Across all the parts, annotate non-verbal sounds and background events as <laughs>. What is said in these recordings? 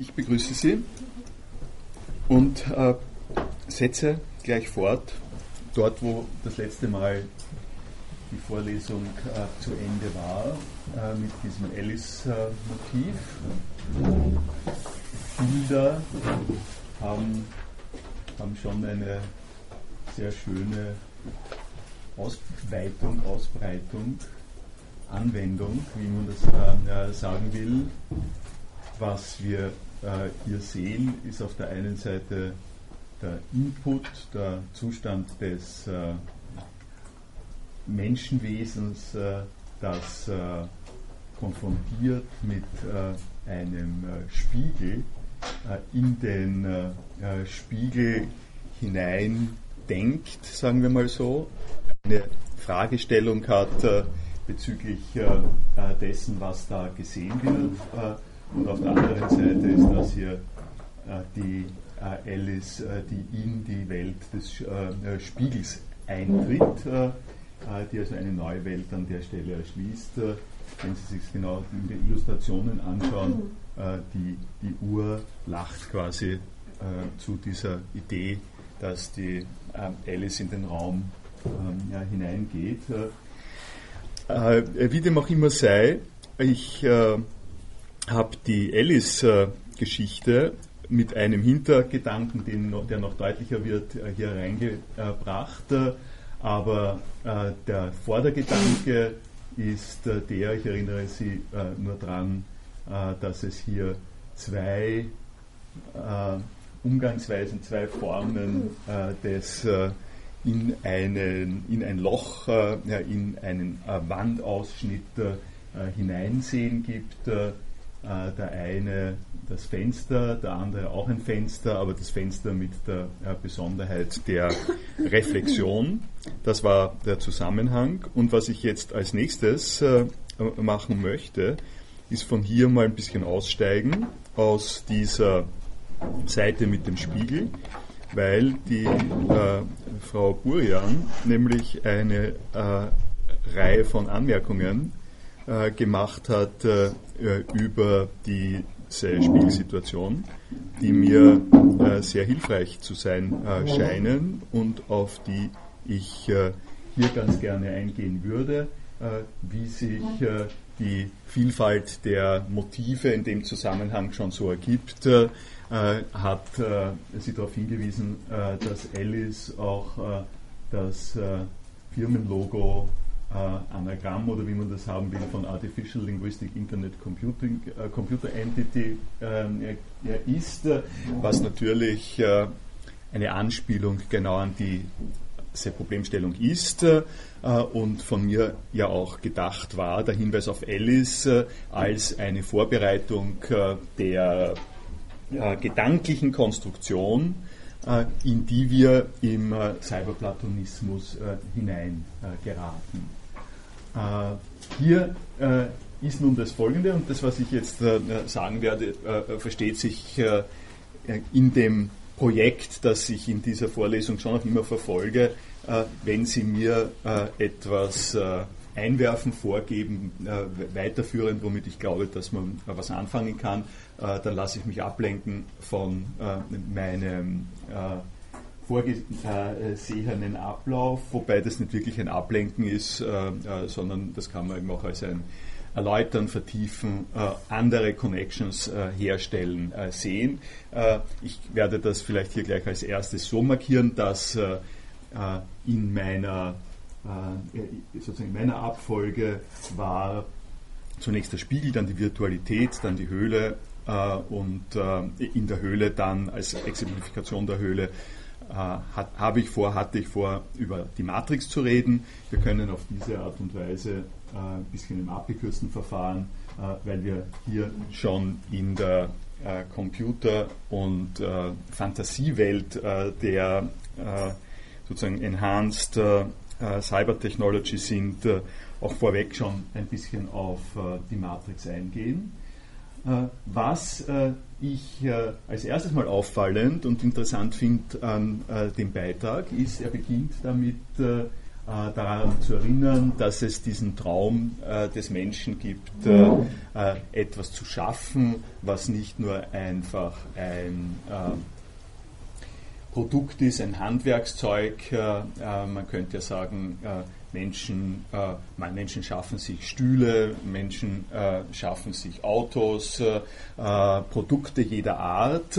Ich begrüße Sie und äh, setze gleich fort, dort wo das letzte Mal die Vorlesung äh, zu Ende war, äh, mit diesem Alice-Motiv. Bilder haben, haben schon eine sehr schöne Ausweitung, Ausbreitung, Anwendung, wie man das äh, sagen will. Was wir äh, hier sehen, ist auf der einen Seite der Input, der Zustand des äh, Menschenwesens, äh, das äh, konfrontiert mit äh, einem Spiegel in den Spiegel hinein denkt, sagen wir mal so, eine Fragestellung hat bezüglich dessen, was da gesehen wird und auf der anderen Seite ist das hier äh, die äh, Alice, äh, die in die Welt des Spiegels eintritt, die also eine neue Welt an der Stelle erschließt. wenn Sie sich genau in den Illustrationen anschauen, die, die Uhr lacht quasi zu dieser Idee, dass die Alice in den Raum ähm, ja, hineingeht. wie dem auch immer sei, ich habe die Alice-Geschichte mit einem Hintergedanken, den, der noch deutlicher wird, äh, hier reingebracht. Aber äh, der Vordergedanke ist äh, der, ich erinnere Sie nur daran, dass es hier zwei Umgangsweisen, zwei Formen des in, einen, in ein Loch, in einen Wandausschnitt hineinsehen gibt äh, der eine das Fenster, der andere auch ein Fenster, aber das Fenster mit der äh, Besonderheit der Reflexion. Das war der Zusammenhang. Und was ich jetzt als nächstes äh, machen möchte, ist von hier mal ein bisschen aussteigen aus dieser Seite mit dem Spiegel, weil die äh, Frau Burian nämlich eine äh, Reihe von Anmerkungen äh, gemacht hat äh, über diese Spiegelsituation, die mir äh, sehr hilfreich zu sein äh, scheinen und auf die ich äh, hier ganz gerne eingehen würde, äh, wie sich die Vielfalt der Motive in dem Zusammenhang schon so ergibt, hat sie darauf hingewiesen, dass Alice auch das Firmenlogo äh, Anagramm oder wie man das haben will von Artificial Linguistic Internet Computing, äh, Computer Entity äh, ist, was natürlich äh, eine Anspielung genau an die diese Problemstellung ist äh, und von mir ja auch gedacht war, der Hinweis auf Alice äh, als eine Vorbereitung der gedanklichen Konstruktion in die wir im Cyberplatonismus hineingeraten. Äh, hier äh, ist nun das Folgende, und das, was ich jetzt äh, sagen werde, versteht sich in dem Projekt, das ich in dieser Vorlesung schon auch immer verfolge, wenn Sie mir etwas einwerfen, vorgeben, weiterführen, womit ich glaube, dass man was anfangen kann, dann lasse ich mich ablenken von meinem vorgesehenen Ablauf, wobei das nicht wirklich ein Ablenken ist, äh, äh, sondern das kann man eben auch als ein Erläutern, Vertiefen, äh, andere Connections äh, herstellen äh, sehen. Äh, ich werde das vielleicht hier gleich als erstes so markieren, dass in meiner sozusagen in meiner Abfolge war zunächst der Spiegel, dann die Virtualität, dann die Höhle und in der Höhle dann als Exemplifikation der Höhle äh, habe ich vor, hatte ich vor, über die Matrix zu reden. Wir können auf diese Art und Weise äh, ein bisschen im abgekürzten Verfahren, äh, weil wir hier schon in der äh, Computer- und äh, Fantasiewelt äh, der sozusagen Enhanced Cyber Technology sind, auch vorweg schon ein bisschen auf die Matrix eingehen. Was ich äh, als erstes mal auffallend und interessant finde an äh, dem Beitrag, ist, er beginnt damit, äh, äh, daran zu erinnern, dass es diesen Traum äh, des Menschen gibt, äh, äh etwas zu schaffen, was nicht nur einfach ein äh, Produkt ist, ein Handwerkszeug. Äh, man könnte ja sagen, Menschen, Menschen schaffen sich Stühle, Menschen schaffen sich Autos, Produkte jeder Art.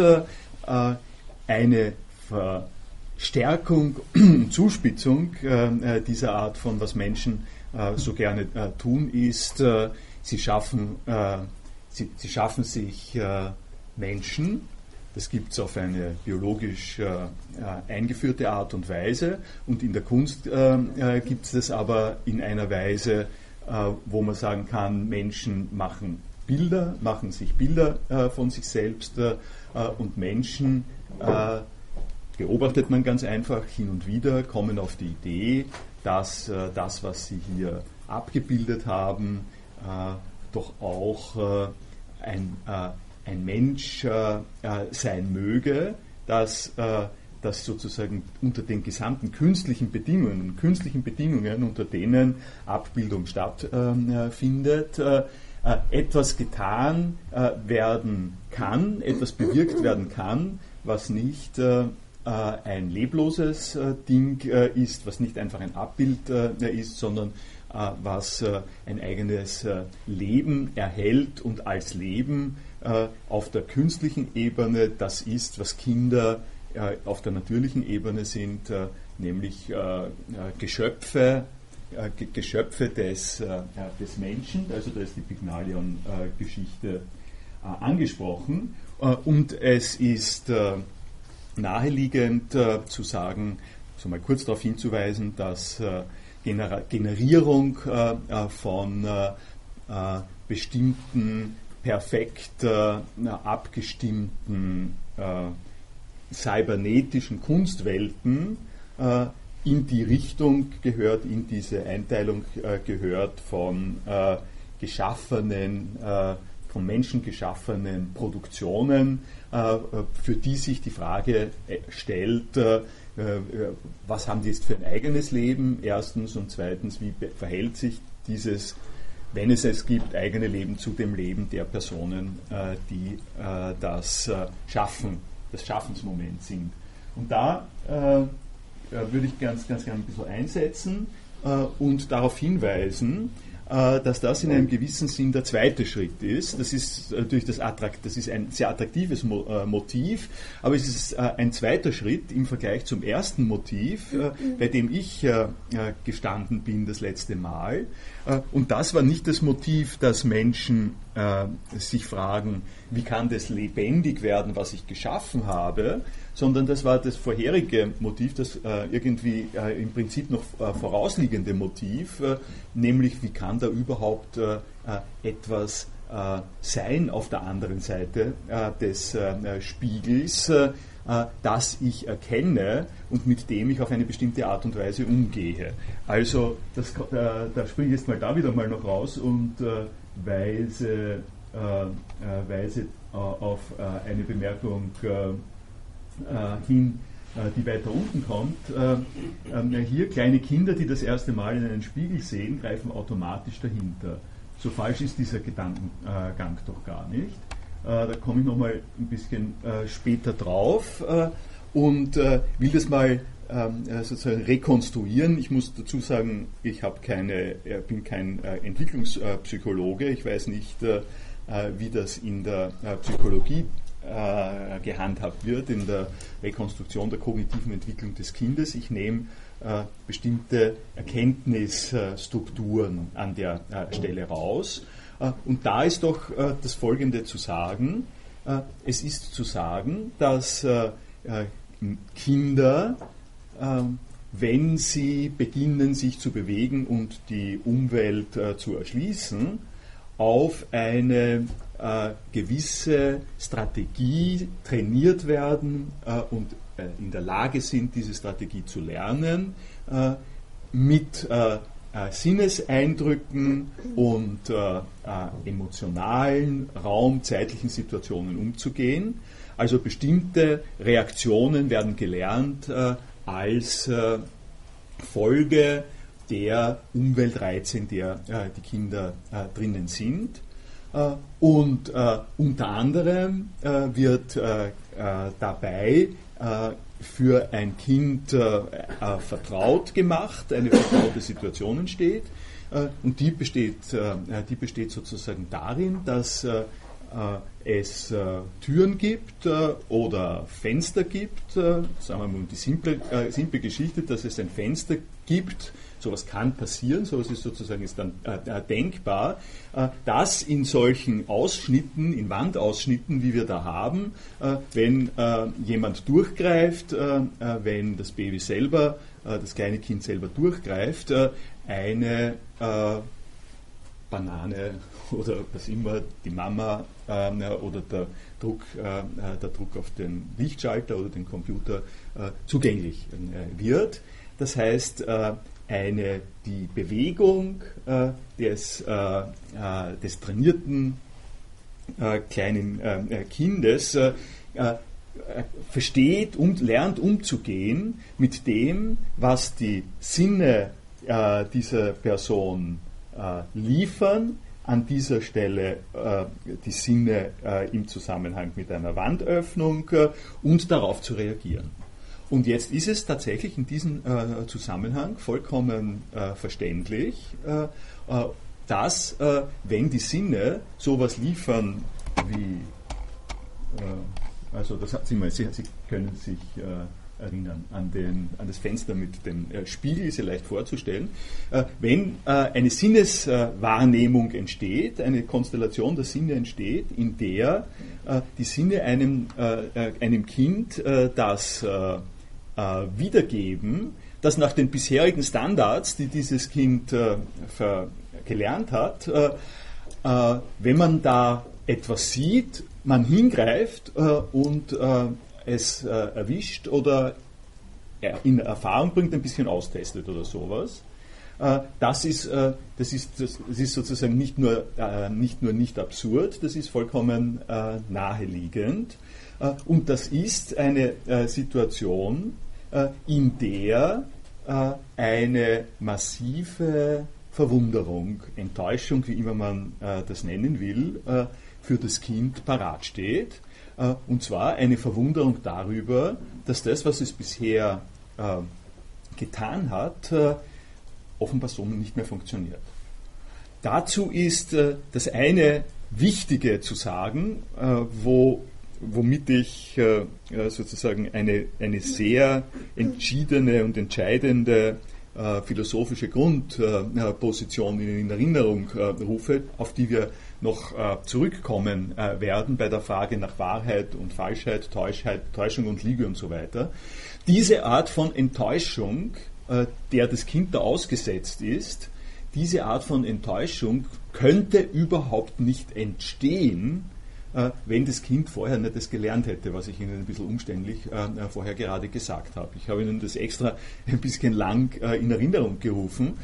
eine Ver Stärkung, <clears throat> Zuspitzung äh, äh, dieser Art von, was Menschen äh, so gerne äh, tun, ist, äh, sie, schaffen, äh, sie, sie, schaffen sich Menschen, das gibt es auf eine biologisch eingeführte Art und Weise. Und in der Kunst gibt es das aber in einer Weise, wo man sagen kann, Menschen machen Bilder, machen sich Bilder von sich selbst und Menschen beobachtet man ganz einfach hin und wieder, kommen auf die Idee, dass äh, das, was sie hier abgebildet haben, äh, doch auch äh, ein, äh, ein Mensch äh, äh, sein möge, dass dass sozusagen unter den gesamten künstlichen Bedingungen, künstlichen Bedingungen, unter denen Abbildung stattfindet, etwas getan werden kann, etwas bewirkt werden kann, was nicht äh, ein lebloses äh, Ding äh, ist, was nicht einfach ein Abbild ist, sondern was ein eigenes Leben erhält und als Leben auf der künstlichen Ebene das ist, was Kinder auf der natürlichen Ebene sind, nämlich Geschöpfe, Geschöpfe des, des Menschen, also da ist die Pygmalion-Geschichte angesprochen. Und es ist naheliegend äh, zu sagen, so mal kurz darauf hinzuweisen, dass äh, Gener Generierung äh, äh von äh, äh, bestimmten perfekt abgestimmten cybernetischen Kunstwelten in die Richtung gehört, in diese Einteilung gehört von geschaffenen, von Menschen geschaffenen Produktionen, äh, für die sich die Frage äh, stellt, äh, was haben die jetzt für ein eigenes Leben, erstens, und zweitens, wie verhält sich dieses, wenn es es gibt, eigene Leben zu dem Leben der Personen, die das Schaffen, das Schaffensmoment sind. Und da würde ich ganz, ganz gerne ein bisschen einsetzen und darauf hinweisen, äh, dass das in einem gewissen Sinn der zweite Schritt ist. Das ist natürlich das, Attrakt, das ist ein sehr attraktives äh, Motiv, aber es ist äh, ein zweiter Schritt im Vergleich zum ersten Motiv, bei dem ich gestanden bin das letzte Mal. Und das war nicht das Motiv, dass Menschen sich fragen, wie kann das lebendig werden, was ich geschaffen habe, sondern das war das vorherige Motiv, das äh, irgendwie äh, im Prinzip noch äh, vorausliegende Motiv, äh, nämlich wie kann da überhaupt äh, äh, etwas sein auf der anderen Seite des Spiegels, das ich erkenne und mit dem ich auf eine bestimmte Art und Weise umgehe. Also das, da springe ich jetzt mal da wieder mal noch raus und weise, weise auf eine Bemerkung hin, äh, die weiter unten kommt. Äh, ähm, hier kleine Kinder, die das erste Mal in einen Spiegel sehen, greifen automatisch dahinter. So falsch ist dieser Gedankengang doch gar nicht. Da komme ich nochmal ein bisschen später drauf und will das mal ähm, sozusagen rekonstruieren. Ich muss dazu sagen, ich keine, bin kein Entwicklungspsychologe. Ich weiß nicht, wie das in der Psychologie äh, gehandhabt wird in der Rekonstruktion der kognitiven Entwicklung des Kindes. Ich nehme äh, bestimmte Erkenntnisstrukturen an der äh, Stelle raus. Äh, und da ist doch äh, das Folgende zu sagen. Äh, es ist zu sagen, dass Kinder, wenn sie beginnen, sich zu bewegen und die Umwelt zu erschließen, auf eine äh, gewisse Strategie trainiert werden äh, und äh, in der Lage sind, diese Strategie zu lernen, äh, mit äh, Sinneseindrücken und emotionalen, raumzeitlichen Situationen umzugehen. Also bestimmte Reaktionen werden gelernt als Folge der Umweltreize, in der die Kinder drinnen sind. Und unter anderem wird dabei für ein Kind vertraut gemacht, eine vertraute Situation entsteht. Und die besteht, die besteht sozusagen darin, dass es äh, Türen gibt äh, oder Fenster gibt, äh, sagen wir mal die simple, äh, simple Geschichte, dass es ein Fenster gibt, sowas kann passieren, sowas ist sozusagen ist dann äh, äh, denkbar, dass in solchen Ausschnitten, in Wandausschnitten, wie wir da haben, wenn jemand durchgreift, wenn das Baby selber, das kleine Kind selber durchgreift, eine Banane <laughs> oder was immer, die Mama äh, oder der Druck, äh, der Druck auf den Lichtschalter oder den Computer äh, zugänglich äh, wird. Das heißt, äh, eine, die Bewegung äh, des, des trainierten kleinen Kindes versteht und lernt umzugehen mit dem, was die Sinne dieser Person äh, liefern an dieser Stelle äh, die Sinne äh, im Zusammenhang mit einer Wandöffnung äh, und darauf zu reagieren. Und jetzt ist es tatsächlich in diesem äh, Zusammenhang vollkommen äh, verständlich, dass wenn die Sinne sowas liefern wie, also das hat Sie mal, Sie, können sich erinnern, an, den, an das Fenster mit dem äh, Spiegel, ist ja leicht vorzustellen. Äh, wenn äh, eine Sinneswahrnehmung entsteht, eine Konstellation der Sinne entsteht, in der äh, die Sinne einem, äh, äh, einem Kind das wiedergeben, das nach den bisherigen Standards, die dieses Kind gelernt hat, wenn man da etwas sieht, man hingreift und es äh, erwischt oder in Erfahrung bringt, ein bisschen austestet oder sowas. Äh, das, ist, äh, das, ist, das, ist sozusagen nicht nur, äh, nicht nur nicht absurd, das ist vollkommen äh, naheliegend. Äh, und das ist eine Situation, in der eine massive Verwunderung, Enttäuschung, wie immer man das nennen will, für das Kind parat steht äh, und zwar eine Verwunderung darüber, dass das, was es bisher äh, getan hat, äh, offenbar so nicht mehr funktioniert. Dazu ist das eine Wichtige zu sagen, wo, womit ich sozusagen eine, eine sehr entschiedene und entscheidende philosophische Grundposition in Erinnerung rufe, auf die wir noch äh, zurückkommen äh, werden bei der Frage nach Wahrheit und Falschheit, Täuschheit, Täuschung und Lüge und so weiter. Diese Art von Enttäuschung, äh, der das Kind da ausgesetzt ist, diese Art von Enttäuschung könnte überhaupt nicht entstehen, äh, wenn das Kind vorher nicht das gelernt hätte, was ich Ihnen ein bisschen umständlich äh, äh, vorher gerade gesagt habe. Ich habe Ihnen das extra <laughs> ein bisschen lang in Erinnerung gerufen,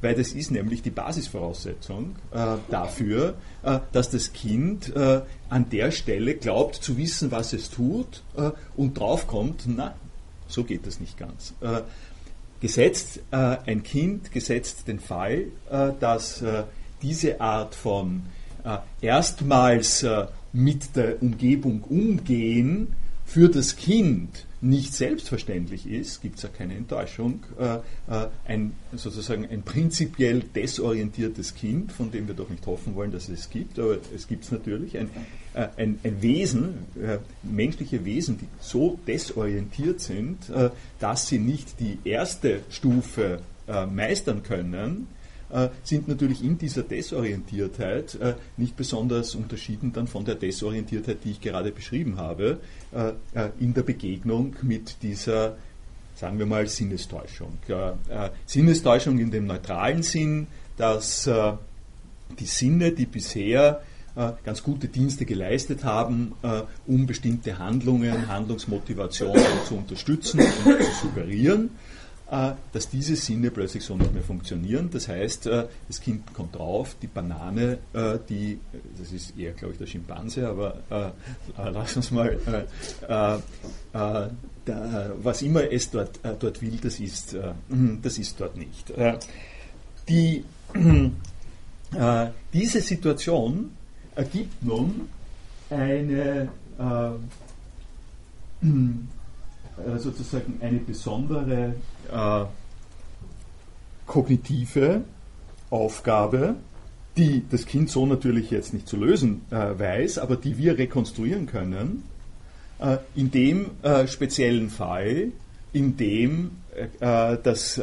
weil das ist nämlich die Basisvoraussetzung dafür, dass das Kind an der Stelle glaubt zu wissen, was es tut und draufkommt, na, so geht das nicht ganz. Gesetzt ein Kind, gesetzt den Fall, dass diese Art von erstmals mit der Umgebung umgehen für das Kind nicht selbstverständlich ist, gibt es ja keine Enttäuschung, äh, äh, ein sozusagen ein prinzipiell desorientiertes Kind, von dem wir doch nicht hoffen wollen, dass es es gibt, aber es gibt es natürlich, ein, äh, ein, ein, Wesen, äh, menschliche Wesen, die so desorientiert sind, äh, dass sie nicht die erste Stufe äh, meistern können, sind natürlich in dieser Desorientiertheit äh, nicht besonders unterschieden dann von der Desorientiertheit, die ich gerade beschrieben habe, äh, in der Begegnung mit dieser, sagen wir mal, Sinnestäuschung. Sinnestäuschung in dem neutralen Sinn, dass die Sinne, die bisher ganz gute Dienste geleistet haben, um bestimmte Handlungen, Handlungsmotivationen zu unterstützen und zu suggerieren, äh, dass diese Sinne plötzlich so nicht mehr funktionieren. Das heißt, äh, das Kind kommt drauf, die Banane, äh, die, das ist eher, glaube ich, der Schimpanse, aber lass uns mal, da, was immer es dort, dort will, das ist, das ist dort nicht. Die, diese Situation ergibt nun eine äh, sozusagen eine besondere äh, kognitive Aufgabe, die das Kind so natürlich jetzt nicht zu lösen äh, weiß, aber die wir rekonstruieren können, äh, in dem äh, speziellen Fall, in dem, äh, das,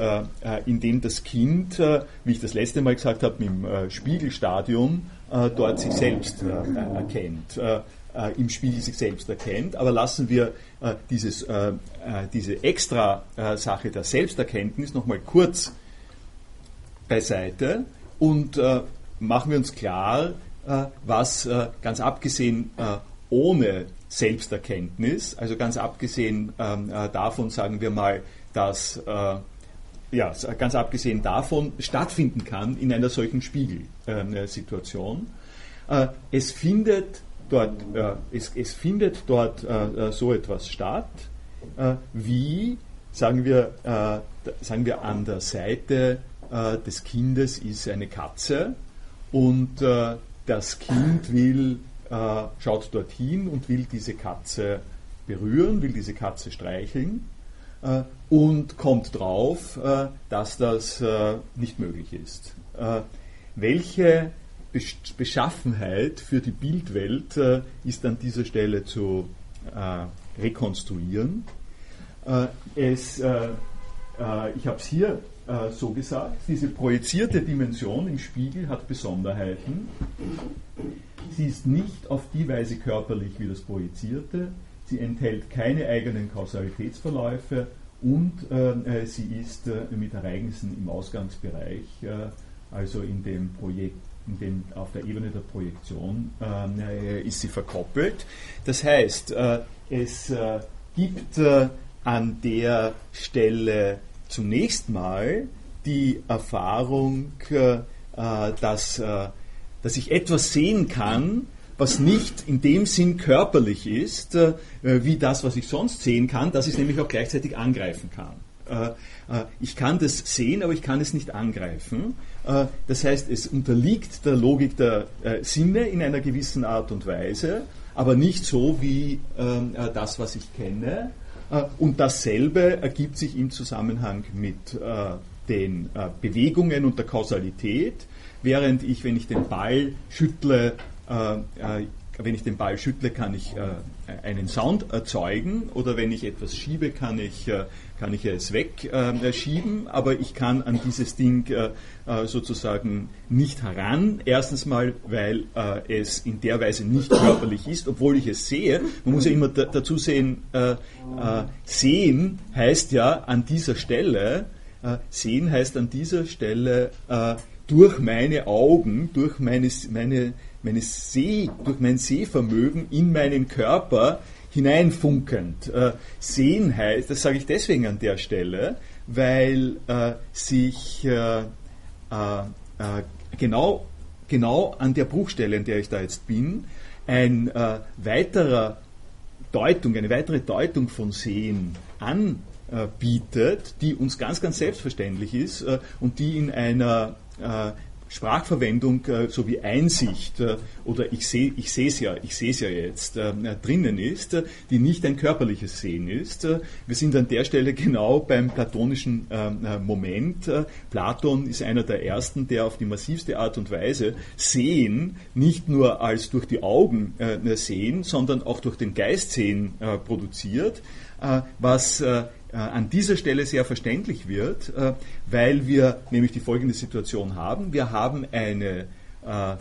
in dem das Kind, wie ich das letzte Mal gesagt habe, im Spiegelstadium dort sich selbst erkennt äh, im Spiel sich selbst erkennt. Aber lassen wir äh, dieses, äh, äh diese Extra-Sache der Selbsterkenntnis nochmal kurz beiseite und äh, machen wir uns klar, äh, was ganz abgesehen ohne Selbsterkenntnis, also ganz abgesehen ähm, davon, sagen wir mal, dass ja, ganz abgesehen davon stattfinden kann in einer solchen Spiegelsituation. es findet dort, äh, es, es, findet dort äh, äh, so etwas statt, äh, wie, sagen wir, äh, sagen wir, an der Seite des Kindes ist eine Katze und das Kind will, schaut dorthin und will diese Katze berühren, will diese Katze streicheln und kommt drauf, dass das nicht möglich ist. welche Beschaffenheit für die Bildwelt äh, ist an dieser Stelle zu äh, rekonstruieren. Äh, es, äh, äh, ich habe es hier äh, so gesagt, diese projizierte Dimension im Spiegel hat Besonderheiten. Sie ist nicht auf die Weise körperlich wie das Projizierte, sie enthält keine eigenen Kausalitätsverläufe und sie ist mit Ereignissen im Ausgangsbereich, also in dem Projekt den, auf der Ebene der Projektion äh, ist sie verkoppelt. Das heißt, äh, es äh, gibt äh, an der Stelle zunächst mal die Erfahrung, äh, äh, dass, dass ich etwas sehen kann, was nicht in dem Sinn körperlich ist, wie das, was ich sonst sehen kann, dass ich es nämlich auch gleichzeitig angreifen kann. ich kann das sehen, aber ich kann es nicht angreifen. Äh, das heißt, es unterliegt der Logik der äh, Sinne in einer gewissen Art und Weise, aber nicht so wie ähm, äh, das, was ich kenne. Und dasselbe ergibt sich im Zusammenhang mit den Bewegungen und der Kausalität, während ich, wenn ich den Ball schüttle, wenn ich den Ball schüttle, kann ich einen Sound erzeugen oder wenn ich etwas schiebe, kann ich kann ich es wegschieben, äh, aber ich kann an dieses Ding äh, äh, sozusagen nicht heran. Erstens mal, weil äh, es in der Weise nicht körperlich ist, obwohl ich es sehe. Man muss ja immer dazu sehen, äh, äh, sehen heißt ja an dieser Stelle, sehen heißt an dieser Stelle durch meine Augen, durch meine, meine, meine Seh, durch mein Sehvermögen in meinen Körper hineinfunkend. Äh, sehen heißt, das sage ich deswegen an der Stelle, weil äh, sich äh, äh, äh, genau, genau an der Bruchstelle, an der ich da jetzt bin, ein äh, weiterer Deutung, eine weitere Deutung von Sehen anbietet, die uns ganz, ganz selbstverständlich ist und die in einer Sprachverwendung äh, sowie Einsicht äh, oder ich sehe ich es ja ich sehe es ja jetzt äh, drinnen ist, die nicht ein körperliches Sehen ist. Wir sind an der Stelle genau beim platonischen ähm, äh, Moment. Platon ist einer der ersten, der auf die massivste Art und Weise Sehen nicht nur als durch die Augen sehen, sondern auch durch den Geist sehen produziert, was an dieser Stelle sehr verständlich wird, äh, weil wir nämlich die folgende Situation haben. Wir haben eine, äh,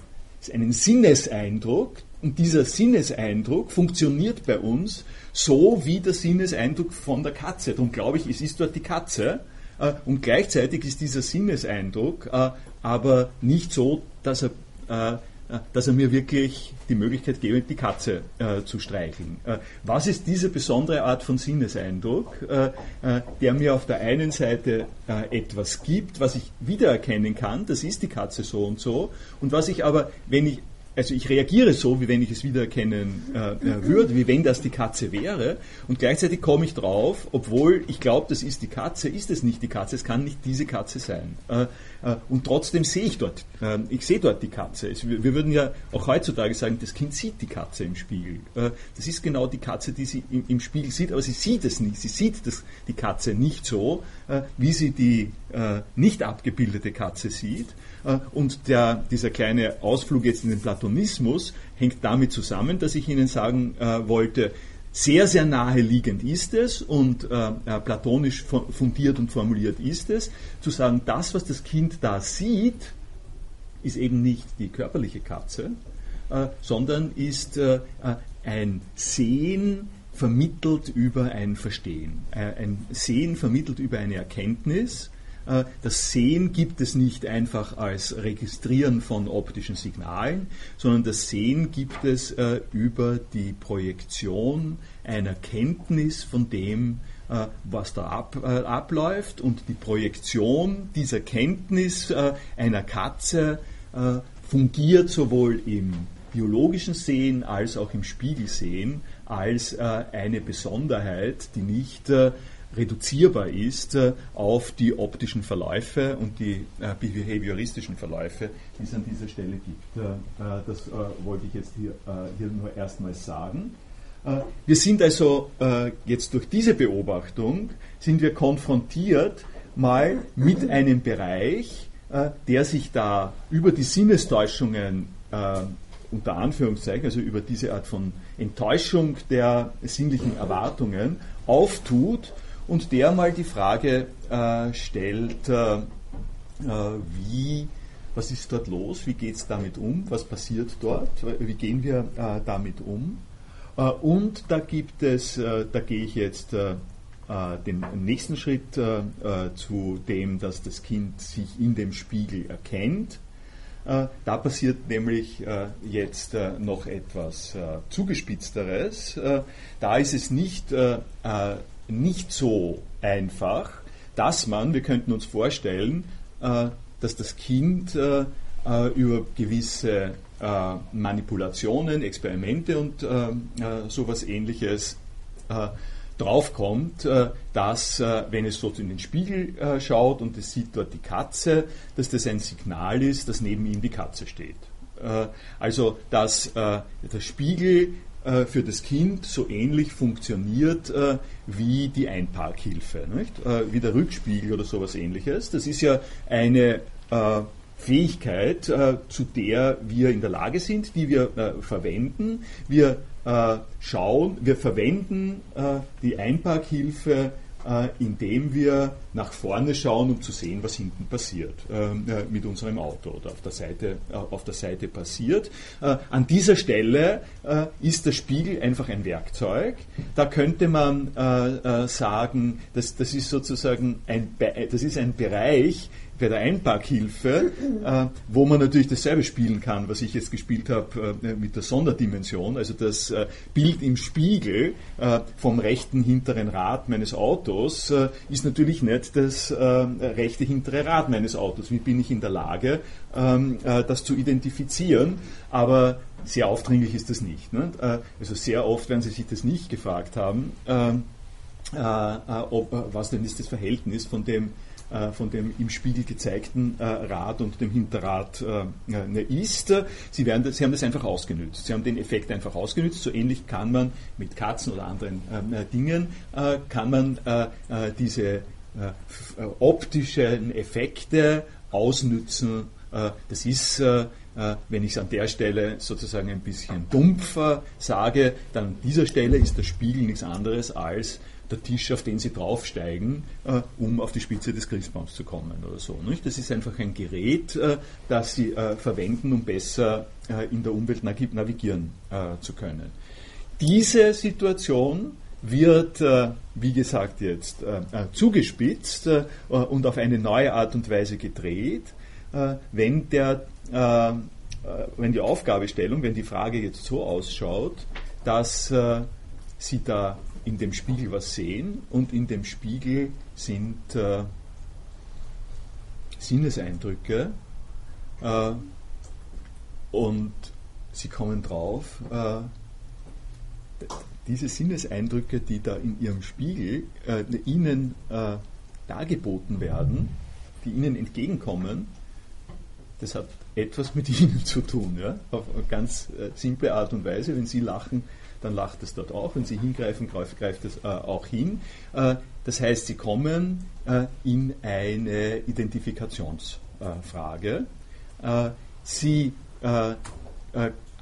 einen Sinneseindruck und dieser Sinneseindruck funktioniert bei uns so wie der Sinneseindruck von der Katze. Darum glaube ich, es ist dort die Katze. Und gleichzeitig ist dieser Sinneseindruck aber nicht so, dass er dass er mir wirklich die Möglichkeit gebe, die Katze äh, zu streicheln. Äh, was ist diese besondere Art von Sinneseindruck, äh, äh der mir auf der einen Seite äh, etwas gibt, was ich wiedererkennen kann, das ist die Katze so und so, und was ich aber, wenn ich also ich reagiere so, wie wenn ich es wiedererkennen äh, äh, würde, wie wenn das die Katze wäre. Und gleichzeitig komme ich drauf, obwohl ich glaube, das ist die Katze, ist es nicht die Katze, es kann nicht diese Katze sein. Äh, und trotzdem sehe ich dort, äh, ich sehe dort die Katze. Wir, würden ja auch heutzutage sagen, das Kind sieht die Katze im Spiegel. Äh, das ist genau die Katze, die sie im, Spiegel sieht, aber sie sieht es nicht. Sie sieht das, die Katze nicht so, wie sie die nicht abgebildete Katze sieht. Äh, und der, dieser kleine Ausflug jetzt in den Platonismus hängt damit zusammen, dass ich Ihnen sagen äh, wollte, sehr, sehr nahe liegend ist es und äh, äh platonisch fundiert und formuliert ist es, zu sagen, das, was das Kind da sieht, ist eben nicht die körperliche Katze, äh, sondern ist äh, ein Sehen vermittelt über ein Verstehen, ein Sehen vermittelt über eine Erkenntnis äh, das Sehen gibt es nicht einfach als Registrieren von optischen Signalen, sondern das Sehen gibt es äh, über die Projektion einer Kenntnis von dem, äh, was da ab, abläuft und die Projektion dieser Kenntnis einer Katze fungiert sowohl im biologischen Sehen als auch im Spiegelsehen als eine Besonderheit, die nicht reduzierbar ist äh, auf die optischen Verläufe und die äh, behavioristischen Verläufe, die es an dieser Stelle gibt. Äh, das wollte ich jetzt hier, hier nur erstmals sagen. Wir sind also jetzt durch diese Beobachtung, sind wir konfrontiert mal mit einem Bereich, der sich da über die Sinnestäuschungen unter Anführungszeichen, also über diese Art von Enttäuschung der sinnlichen Erwartungen auftut und der mal die Frage äh, stellt, äh, äh, wie, was ist dort los, wie geht es damit um, was passiert dort, wie gehen wir äh, damit um. Äh, und da gibt es, äh, da gehe ich jetzt den nächsten Schritt zu dem, dass das Kind sich in dem Spiegel erkennt. Da passiert nämlich jetzt noch etwas Zugespitzteres. Da ist es nicht nicht so einfach, dass man, wir könnten uns vorstellen, äh, dass das Kind äh, äh, über gewisse Manipulationen, Experimente und sowas ähnliches draufkommt, dass, wenn es dort in den Spiegel schaut und es sieht dort die Katze, dass das ein Signal ist, dass neben ihm die Katze steht. Also, dass der Spiegel äh, für das Kind so ähnlich funktioniert äh, wie die Einparkhilfe? Äh, wie der Rückspiegel oder sowas ähnliches. Das ist ja eine Fähigkeit, zu der wir in der Lage sind, die wir verwenden. Wir schauen, wir verwenden die Einparkhilfe äh, indem wir nach vorne schauen, um zu sehen, was hinten passiert ähm, äh, mit unserem Auto oder auf der Seite, äh, auf der Seite passiert. an dieser Stelle ist der Spiegel einfach ein Werkzeug. Da könnte man sagen, dass das ist sozusagen ein, das ist ein Bereich, bei der Einparkhilfe, äh, wo man natürlich dasselbe spielen kann, was ich jetzt gespielt habe äh, mit der Sonderdimension, also das äh, Bild im Spiegel äh, vom rechten hinteren Rad meines Autos äh, ist natürlich nicht das äh, rechte hintere Rad meines Autos. Wie bin ich in der Lage, ähm, das zu identifizieren? Aber sehr aufdringlich ist das nicht. Ne? also sehr oft werden Sie sich das nicht gefragt haben, ähm, ob, was denn ist das Verhältnis von dem äh, von dem im Spiegel gezeigten äh, Rad und dem Hinterrad äh, ist. Sie, werden Sie haben das einfach ausgenützt. Sie haben den Effekt einfach ausgenützt. So ähnlich kann man mit Katzen oder anderen ähm, Dingen, kann man diese optischen Effekte ausnützen. Das ist wenn ich es an der Stelle sozusagen ein bisschen dumpfer sage, dann an dieser Stelle ist der Spiegel nichts anderes als der Tisch, auf den sie draufsteigen, äh, um auf die Spitze des Christbaums zu kommen oder so. Nicht? Das ist einfach ein Gerät, äh, das sie äh, verwenden, um besser äh, in der Umwelt navigieren äh, zu können. Diese Situation wird, äh, wie gesagt, jetzt zugespitzt und auf eine neue Art und Weise gedreht, wenn der wenn die Aufgabestellung, wenn die Frage jetzt so ausschaut, dass Sie da in dem Spiegel was sehen und in dem Spiegel sind äh, Sinneseindrücke äh, und Sie kommen drauf, äh, diese Sinneseindrücke, die da in Ihrem Spiegel äh, Ihnen äh, dargeboten werden, die Ihnen entgegenkommen, das hat etwas mit <laughs> Ihnen zu tun, ja? auf eine ganz äh, simple Art und Weise. Wenn Sie lachen, dann lacht es dort auch. Wenn Sie hingreifen, greift, greift es äh, auch hin. Äh, das heißt, Sie kommen äh, in eine Identifikationsfrage. Äh, Sie äh,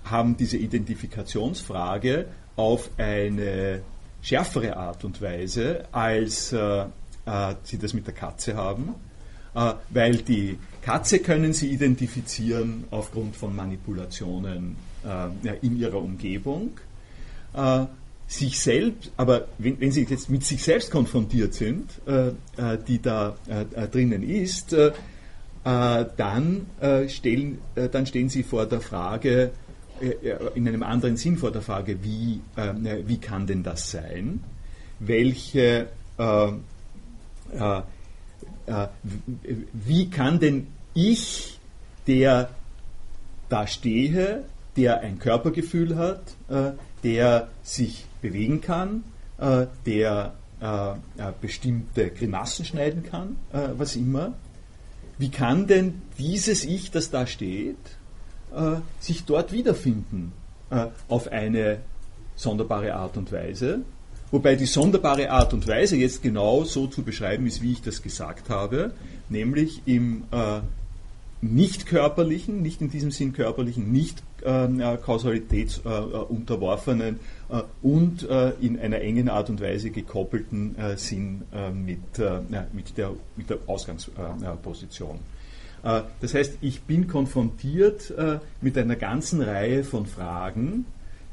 haben diese Identifikationsfrage auf eine schärfere Art und Weise, als Sie das mit der Katze haben, weil die Katze können Sie identifizieren aufgrund von Manipulationen in Ihrer Umgebung äh, sich selbst, aber wenn, wenn, Sie jetzt mit sich selbst konfrontiert sind, äh, äh die da äh, äh drinnen ist, dann, stellen, dann stehen Sie vor der Frage, in einem anderen Sinn vor der Frage, wie, wie kann denn das sein? Welche, wie kann denn ich, der da stehe, der ein Körpergefühl hat, der sich bewegen kann, äh, der äh, bestimmte Grimassen schneiden kann, äh, was immer. Wie kann denn dieses Ich, das da steht, sich dort wiederfinden auf eine sonderbare Art und Weise? Wobei die sonderbare Art und Weise jetzt genau so zu beschreiben ist, wie ich das gesagt habe, nämlich im nicht körperlichen, nicht in diesem Sinn körperlichen, nicht äh, Kausalität äh, unterworfenen äh, und äh, in einer engen Art und Weise gekoppelten äh, Sinn äh, mit, mit, der, mit der Ausgangsposition. das heißt, ich bin konfrontiert mit einer ganzen Reihe von Fragen,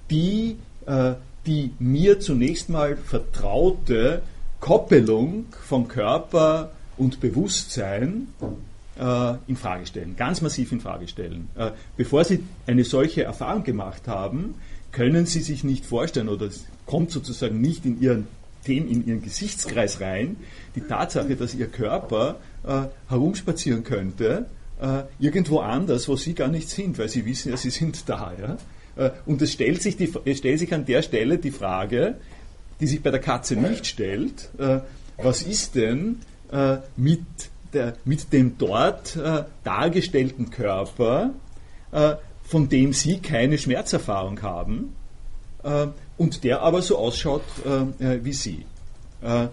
die die mir zunächst mal vertraute Koppelung von Körper und Bewusstsein äh, in Frage stellen, ganz massiv in Frage stellen. Äh, bevor Sie eine solche Erfahrung gemacht haben, können Sie sich nicht vorstellen oder es kommt sozusagen nicht in Ihren in Ihren Gesichtskreis rein, die Tatsache, dass Ihr Körper äh, herumspazieren könnte, äh, irgendwo anders, wo Sie gar nicht sind, weil Sie wissen ja, Sie sind da. Ja? Äh, und es stellt, sich die, es stellt sich an der Stelle die Frage, die sich bei der Katze nicht stellt, äh, was ist denn mit der, mit dem dort äh, dargestellten Körper, äh, von dem Sie keine Schmerzerfahrung haben äh, und der aber so ausschaut äh, äh, wie Sie. Äh,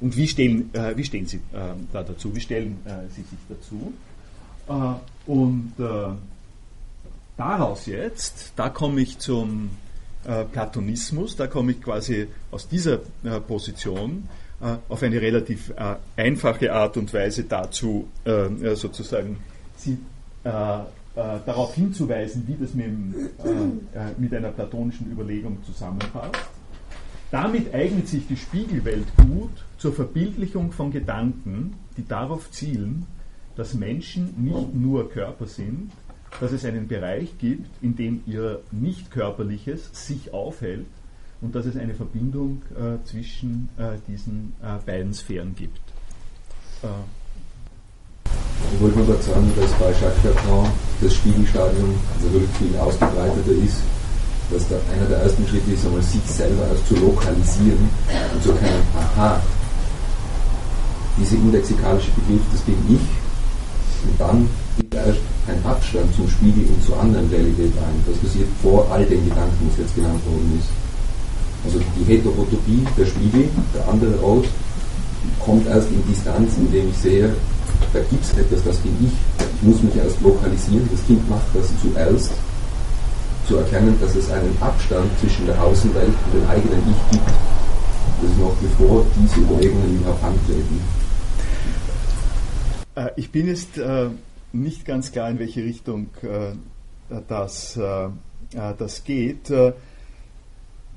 und wie stehen, wie stehen Sie da dazu? Wie stellen Sie sich dazu? und daraus jetzt, da komme ich zum Platonismus, da komme ich quasi aus dieser Position auf eine relativ äh, einfache Art und Weise dazu äh, sozusagen sie, darauf hinzuweisen, wie das mit, mit einer platonischen Überlegung zusammenpasst. Damit eignet sich die Spiegelwelt gut zur Verbildlichung von Gedanken, die darauf zielen, dass Menschen nicht nur Körper sind, dass es einen Bereich gibt, in dem ihr Nicht-Körperliches sich aufhält und dass es eine Verbindung äh, zwischen äh, diesen äh, beiden Sphären gibt. Äh. Ich wollte nur dazu sagen, dass bei Jacques Bertrand das Spiegelstadium also viel ausgebreiteter ist, dass da einer der ersten Schritte ist, einmal sich selber erst zu lokalisieren und zu erkennen, aha, dieser indexikalische Begriff, das bin ich, und dann gibt erst ein Abstand zum Spiegel und zu anderen Realität ein. Das passiert vor all den Gedanken, was jetzt genannt worden ist. Also die Heterotopie, der Spiegel, der andere Ort, kommt erst in Distanz, indem ich sehe, da gibt es etwas, das bin ich. Ich muss mich erst lokalisieren. Das Kind macht das zuerst, zu erkennen, dass es einen Abstand zwischen der Außenwelt und dem eigenen Ich gibt. Das ist noch bevor diese Überlegungen überhaupt antreten. Äh, ich bin jetzt äh, nicht ganz klar, in welche Richtung äh, das, das geht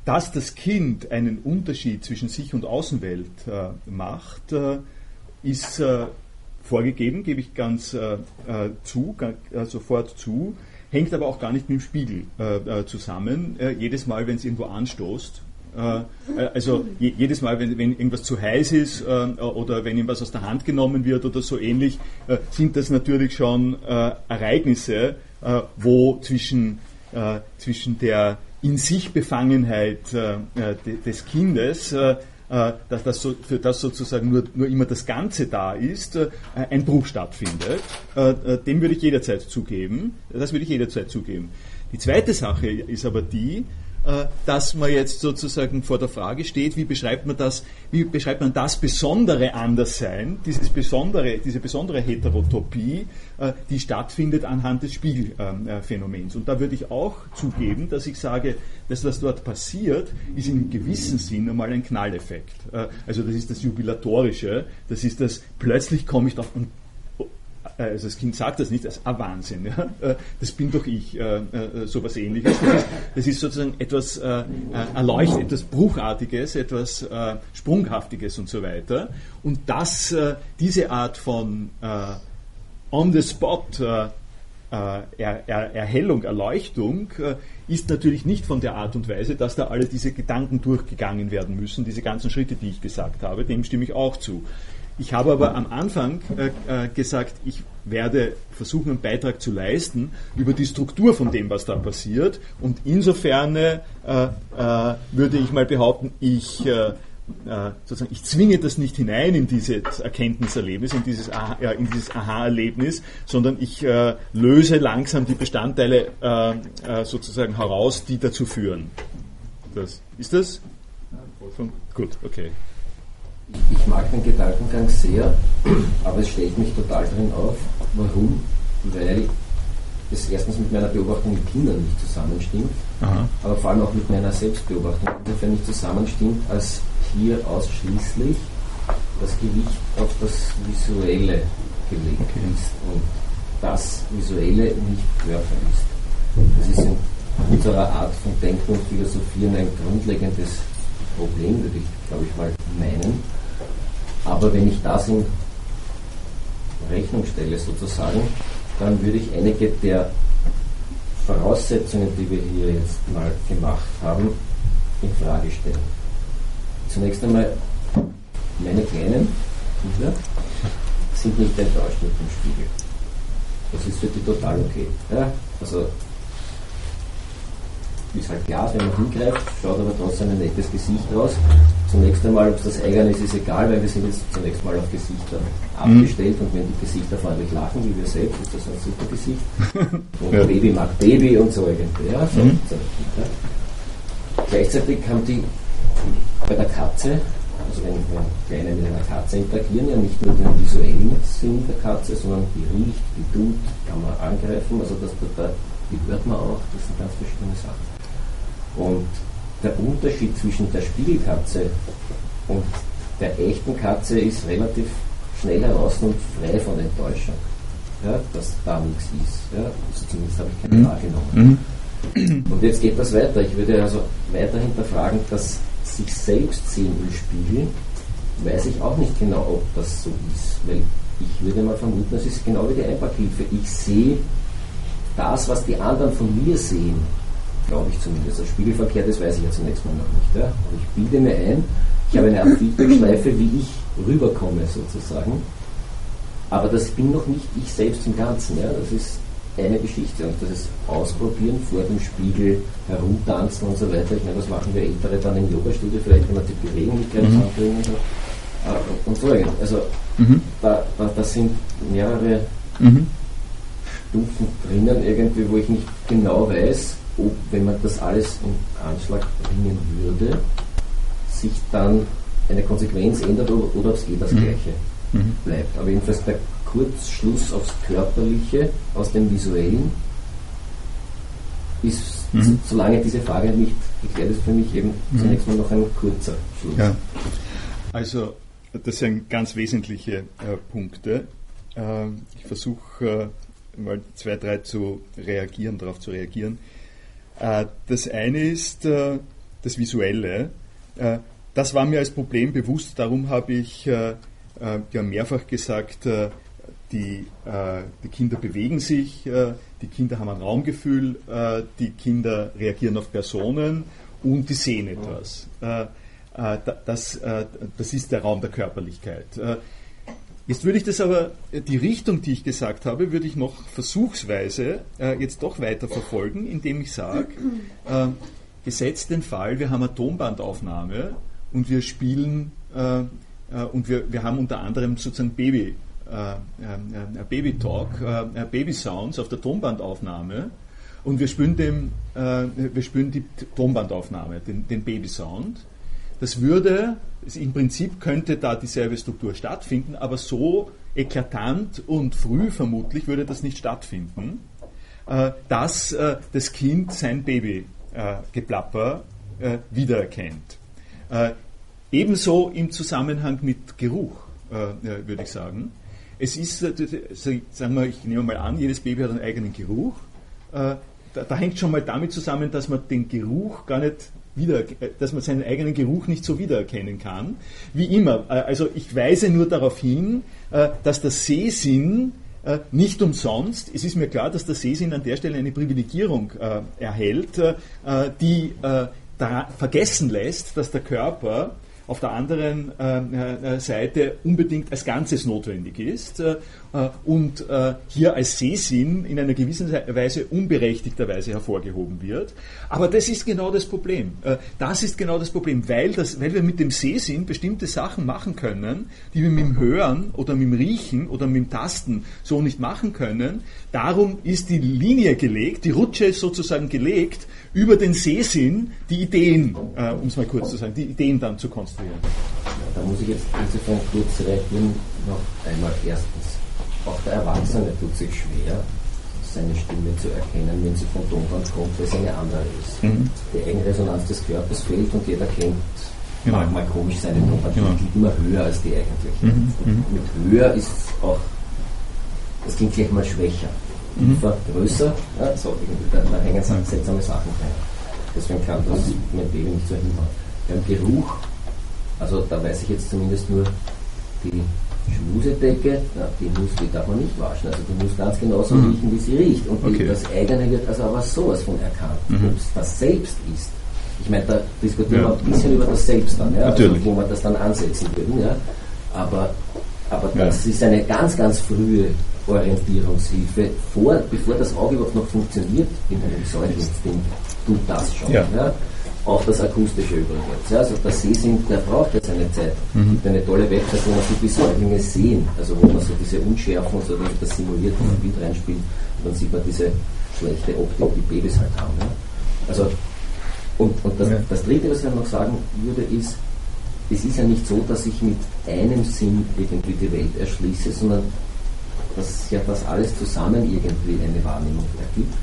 dass das Kind einen Unterschied zwischen sich und Außenwelt äh, macht, äh, ist äh, vorgegeben, gebe ich ganz äh, äh, zu, äh, sofort zu. hängt aber auch gar nicht mit dem Spiegel zusammen. jedes Mal, wenn es irgendwo anstoßt, also jedes Mal, wenn, wenn, irgendwas zu heiß ist oder wenn ihm was aus der Hand genommen wird oder so ähnlich, sind das natürlich schon Ereignisse, wo zwischen, zwischen der in sich Befangenheit des Kindes äh, dass das so, für das sozusagen nur, nur immer das Ganze da ist, äh, ein Bruch stattfindet, äh, dem würde ich jederzeit zugeben. Das würde ich jederzeit zugeben. Die zweite Sache ist aber die, äh, dass man jetzt sozusagen vor der Frage steht, wie beschreibt man das, wie beschreibt man das besondere Anderssein, dieses besondere, diese besondere Heterotopie, äh, die stattfindet anhand des Spiegelphänomens. Und da würde ich auch zugeben, dass ich sage, dass was dort passiert, ist in gewissem Sinn einmal ein Knalleffekt. Äh, also das ist das Jubilatorische, das ist das, plötzlich komme ich doch, und äh, also das Kind sagt das nicht, das ist ein Wahnsinn, ja? Äh, das bin doch ich, äh, sowas ähnliches. Das ist, das ist sozusagen etwas äh, erleuchtet, etwas Bruchartiges, etwas äh, Sprunghaftiges und so weiter. Und das, äh, diese Art von on the spot er, Erhellung, Erleuchtung ist natürlich nicht von der Art und Weise, dass da alle diese Gedanken durchgegangen werden müssen, diese ganzen Schritte, die ich gesagt habe, dem stimme ich auch zu. Ich habe aber am Anfang äh, äh, gesagt, ich werde versuchen, einen Beitrag zu leisten über die Struktur von dem, was da passiert. Und insofern äh, äh würde ich mal behaupten, ich, äh, äh, sozusagen, ich zwinge das nicht hinein in dieses Erkenntniserlebnis, in dieses, in dieses Aha-Erlebnis, sondern ich löse langsam die Bestandteile sozusagen heraus, die dazu führen. Das, ist das? Gut, okay. Ich mag den Gedankengang sehr, aber es stellt mich total drin auf. Warum? Weil es erstens mit meiner Beobachtung mit Kindern nicht zusammenstimmt, Aha. aber vor allem auch mit meiner Selbstbeobachtung insofern nicht zusammenstimmt, als hier ausschließlich das Gewicht auf das Visuelle gelegt okay. ist und das Visuelle nicht Körper ist. Das ist in unserer Art von Denken und Philosophieren ein grundlegendes Problem, würde ich, glaube ich, mal meinen. Aber wenn ich das in Rechnung stelle sozusagen, dann würde ich einige der Voraussetzungen, die wir hier jetzt mal gemacht haben, in Frage stellen. Zunächst einmal, meine kleinen Kinder sind nicht enttäuscht mit dem Spiegel. Das ist für die total okay. Ja? Also ist halt klar, wenn man hingreift, schaut aber trotzdem ein nettes Gesicht raus. Zunächst einmal, ob es das eigene ist, ist egal, weil wir sind jetzt zunächst mal auf Gesichter mhm. abgestellt und wenn die Gesichter freundlich lachen, wie wir selbst, ist das ein super Gesicht. <laughs> Und ja. Baby mag Baby und so irgendwie. Ja, so, mhm. so, ja. Gleichzeitig haben die bei der Katze, also wenn, wenn Kleine mit einer Katze interagieren, ja nicht nur den visuellen Sinn der Katze, sondern die riecht, die tut, kann man angreifen, also das, da, die hört man auch, das sind ganz verschiedene Sachen. Und der Unterschied zwischen der Spiegelkatze und der echten Katze ist relativ schnell heraus und frei von Enttäuschung. Ja, dass da nichts ist. Ja, also zumindest habe ich keine mhm. wahrgenommen. Mhm. Und jetzt geht das weiter. Ich würde also weiter hinterfragen, dass sich selbst sehen im Spiegel, weiß ich auch nicht genau, ob das so ist. Weil ich würde mal vermuten, das ist genau wie die Einparkhilfe. Ich sehe das, was die anderen von mir sehen, glaube ich zumindest. Das Spiegelverkehr, das weiß ich ja zunächst mal noch nicht. Ja? Aber ich bilde mir ein, ich habe eine Art Feedbackschleife, wie ich rüberkomme sozusagen. Aber das bin noch nicht ich selbst im Ganzen. Ja? Das ist eine Geschichte und das ist Ausprobieren vor dem Spiegel, herumtanzen und so weiter. Ich meine, das machen wir Ältere dann im Yoga-Studio, vielleicht wenn man die Beweglichkeit mhm. anbringen und so. Äh, und so Also mhm. da, da, das sind mehrere mhm. Stufen drinnen irgendwie, wo ich nicht genau weiß, ob, wenn man das alles in Anschlag bringen würde, sich dann eine Konsequenz ändert oder, oder ob es eh das mhm. Gleiche mhm. bleibt. Aber jedenfalls der Kurzschluss aufs Körperliche aus dem Visuellen ist, mhm. solange diese Frage nicht geklärt ist, für mich eben mhm. zunächst mal noch ein kurzer Schluss. Ja. Also, das sind ganz wesentliche äh, Punkte. Äh, ich versuche äh, mal zwei, drei zu reagieren, darauf zu reagieren. Äh, das eine ist äh, das Visuelle. Äh, das war mir als Problem bewusst, darum habe ich ja mehrfach gesagt, die, die Kinder bewegen sich, die Kinder haben ein Raumgefühl, die Kinder reagieren auf Personen und die sehen etwas. Das, das ist der Raum der Körperlichkeit. Jetzt würde ich das aber, die Richtung, die ich gesagt habe, würde ich noch versuchsweise jetzt doch weiter verfolgen, indem ich sage, gesetzt den Fall, wir haben eine Tonbandaufnahme und wir spielen und wir, wir haben unter anderem sozusagen Baby äh, äh, Baby Talk, äh, Baby Sounds auf der Tonbandaufnahme und wir spüren, dem, wir spüren die Tonbandaufnahme, den, den Baby Sound. Das würde, im Prinzip könnte da dieselbe Struktur stattfinden, aber so eklatant und früh vermutlich würde das nicht stattfinden, dass das Kind sein Babygeplapper wiedererkennt. Ebenso im Zusammenhang mit Geruch, würde ich sagen. Es ist, äh, sagen wir, ich nehme mal an, jedes Baby hat einen eigenen Geruch. Äh, da, da hängt schon mal damit zusammen, dass man den Geruch gar nicht wieder, äh, dass man seinen eigenen Geruch nicht so wiedererkennen kann. Wie immer, also ich weise nur darauf hin, dass der Sehsinn nicht umsonst, es ist mir klar, dass der Sehsinn an der Stelle eine Privilegierung erhält, die vergessen lässt, dass der Körper auf der anderen äh, äh, Seite unbedingt als Ganzes notwendig ist äh, und hier als Sehsinn in einer gewissen Weise unberechtigterweise hervorgehoben wird. Aber das ist genau das Problem. Das ist genau das Problem, weil, das, weil wir mit dem Sehsinn bestimmte Sachen machen können, die wir mit dem Hören oder mit dem Riechen oder mit dem Tasten so nicht machen können. Darum ist die Linie gelegt, die Rutsche ist sozusagen gelegt, über den Sehsinn die Ideen, äh, um es mal kurz zu sagen, die Ideen dann zu konstruieren. Da muss ich jetzt insofern kurz reagieren, noch einmal erstens. Auch der Erwachsene tut sich schwer, seine Stimme zu erkennen, wenn sie vom Tonband kommt, weil es eine andere ist. Mhm. Die Eigenresonanz des Körpers fehlt und jeder kennt genau. manchmal komisch seine Tonband, genau. die klingt immer höher als die eigentliche. Mhm. Mhm. Mit höher ist auch, das klingt gleich mal schwächer mhm. größer. Ja, so, da, da hängen seltsame Sachen rein. Deswegen kann das mein Baby nicht so hinhauen. Beim Geruch, also da weiß ich jetzt zumindest nur, die Schmusedecke, ja, die, muss, die darf man nicht waschen. Also die muss ganz genauso mhm. riechen, wie sie riecht. Und okay. die, das eigene wird also aber sowas von erkannt. Mhm. Ob es das Selbst ist. Ich meine, da diskutieren ja. wir ein bisschen über das Selbst dann, ja, also, wo man das dann ansetzen würden. Ja. Aber, aber das ist eine ganz, ganz frühe Orientierungshilfe, vor, bevor das Auge überhaupt noch funktioniert in einem Säuglingssystem, tut das schon. Ja. Ja? Auch das Akustische übrigens. Ja? Also der Sehsinn, der braucht ja seine Zeit. Mhm. Es gibt eine tolle Website, wo man sich die Säuglinge sehen, also wo man so diese Unschärfen und so das simuliert und mhm. Bild reinspielt, und dann sieht man diese schlechte Optik, die Babys halt haben. Ja? Also, und, und das, ja. das Dritte, was ich noch sagen würde, ist, es ist ja nicht so, dass ich mit einem Sinn irgendwie die Welt erschließe, sondern dass ja das alles zusammen irgendwie eine Wahrnehmung ergibt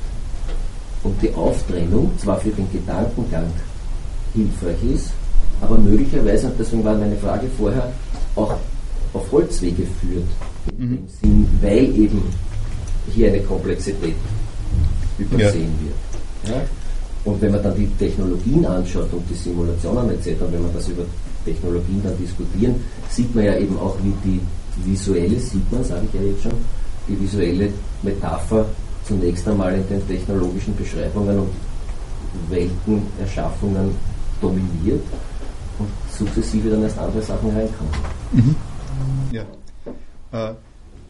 und die Auftrennung zwar für den Gedankengang hilfreich ist, aber möglicherweise, und deswegen war meine Frage vorher, auch auf Holzwege führt, mhm. im Sinn, weil eben hier eine Komplexität übersehen ja. wird. Ja? Und wenn man dann die Technologien anschaut und die Simulationen etc., wenn man das über Technologien dann diskutieren, sieht man ja eben auch, wie die visuelle sieht man, sage ich ja jetzt schon, die visuelle Metapher zunächst einmal in den technologischen Beschreibungen und Weltenerschaffungen dominiert und sukzessive dann erst andere Sachen reinkommen. Mhm. Ja. Äh,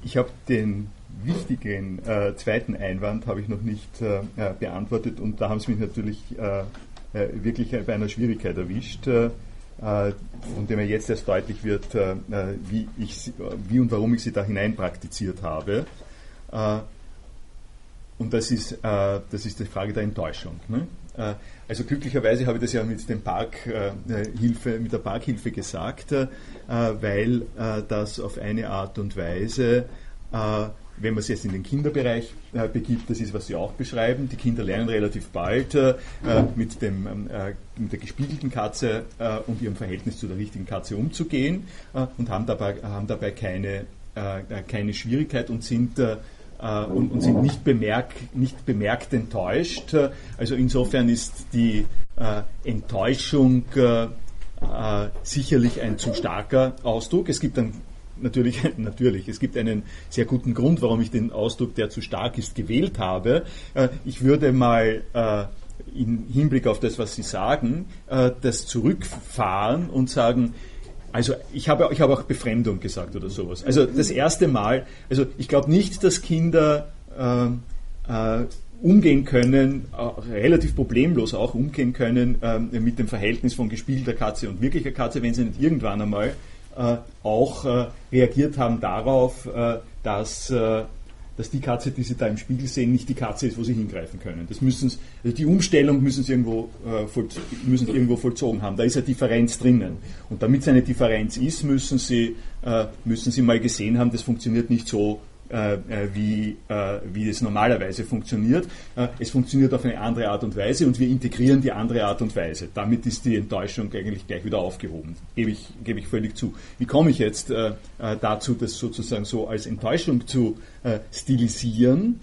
ich habe den wichtigen äh, zweiten Einwand habe ich noch nicht äh, äh beantwortet und da haben Sie mich natürlich äh, äh, wirklich bei einer Schwierigkeit erwischt äh, von dem er jetzt erst deutlich wird, äh, wie, ich, wie und warum ich sie da hinein praktiziert habe. Äh, und das ist, das ist die Frage der Enttäuschung. Ne? Also glücklicherweise habe ich das ja mit, dem Parkhilfe, mit der Parkhilfe gesagt, weil das auf eine Art und Weise wenn man es jetzt in den Kinderbereich äh, begibt, das ist, was Sie auch beschreiben. Die Kinder lernen relativ bald äh, mit, dem, äh, mit der gespiegelten Katze äh, und ihrem Verhältnis zu der richtigen Katze umzugehen äh, und haben dabei, haben dabei keine, äh, keine Schwierigkeit und sind und, und, sind nicht, bemerk, nicht bemerkt enttäuscht. Also insofern ist die Enttäuschung sicherlich ein zu starker Ausdruck. Es gibt dann natürlich, <laughs> natürlich, es gibt einen sehr guten Grund, warum ich den Ausdruck, der zu stark ist, gewählt habe. Äh, ich würde mal äh, im Hinblick auf das, was Sie sagen, äh, das zurückfahren und sagen, also ich habe, ich habe auch Befremdung gesagt oder sowas. Also das erste Mal, also ich glaube nicht, dass Kinder äh, äh, umgehen können, äh, relativ problemlos auch umgehen können äh, mit dem Verhältnis von gespielter Katze und wirklicher Katze, wenn sie nicht irgendwann einmal äh, auch äh, reagiert haben darauf, dass dass die Katze, die Sie da im Spiegel sehen, nicht die Katze ist, wo Sie hingreifen können. Das müssen, also die Umstellung müssen Sie irgendwo, äh, müssen Sie irgendwo vollzogen haben. Da ist eine Differenz drinnen. Und damit es eine Differenz ist, müssen Sie, äh, müssen Sie mal gesehen haben, das funktioniert nicht so, äh, äh, wie, äh, wie es normalerweise funktioniert. es funktioniert auf eine andere Art und Weise und wir integrieren die andere Art und Weise. Damit ist die Enttäuschung eigentlich gleich wieder aufgehoben. Gebe ich, gebe ich völlig zu. Wie komme ich jetzt dazu, das sozusagen so als Enttäuschung zu stilisieren?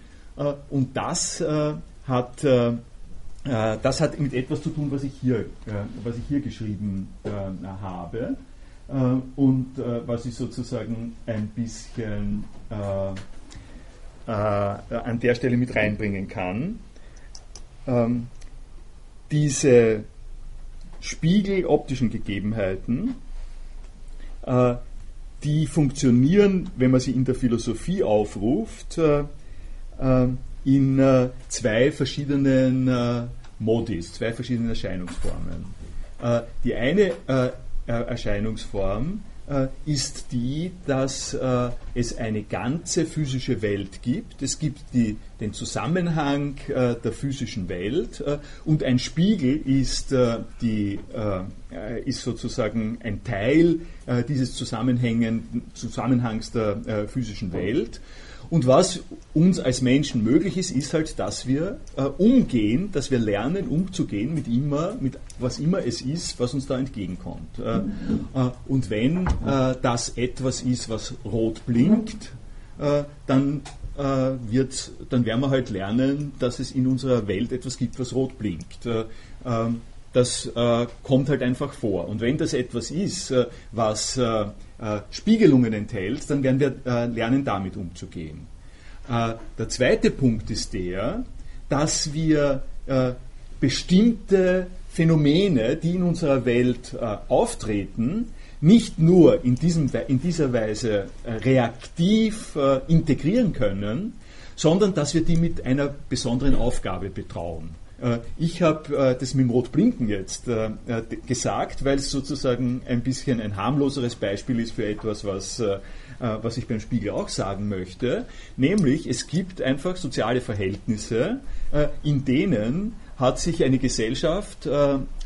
und das hat das hat mit etwas zu tun, was ich hier, was ich hier geschrieben habe. Äh, und äh, was ich sozusagen ein bisschen äh, an der Stelle mit reinbringen kann. Ähm, diese spiegeloptischen Gegebenheiten, die funktionieren, wenn man sie in der Philosophie aufruft, in zwei verschiedenen Modis, zwei verschiedenen Erscheinungsformen. Die eine äh, Erscheinungsform äh, ist die, dass äh, es eine ganze physische Welt gibt. Es gibt die, den Zusammenhang der physischen Welt und ein Spiegel ist, die, ist sozusagen ein Teil dieses Zusammenhangs der physischen Welt. Und was uns als Menschen möglich ist, ist halt, dass wir äh, umgehen, dass wir lernen, umzugehen mit immer, mit was immer es ist, was uns da entgegenkommt. Äh, äh, und wenn äh, das etwas ist, was rot blinkt, äh, dann äh, wird, dann werden wir halt lernen, dass es in unserer Welt etwas gibt, was rot blinkt. Ähm, das kommt halt einfach vor. Und wenn das etwas ist, was Spiegelungen enthält, dann werden wir äh, lernen, damit umzugehen. Äh, der zweite Punkt ist der, dass wir bestimmte Phänomene, die in unserer Welt auftreten, nicht nur in, diesem, in dieser Weise reaktiv integrieren können, sondern dass wir die mit einer besonderen Aufgabe betrauen. Äh, ich habe äh, das mit dem Rotblinken jetzt äh, gesagt, weil es sozusagen ein bisschen ein harmloseres Beispiel ist für etwas, was, was ich beim Spiegel auch sagen möchte. Nämlich, es gibt einfach soziale Verhältnisse, in denen hat sich eine Gesellschaft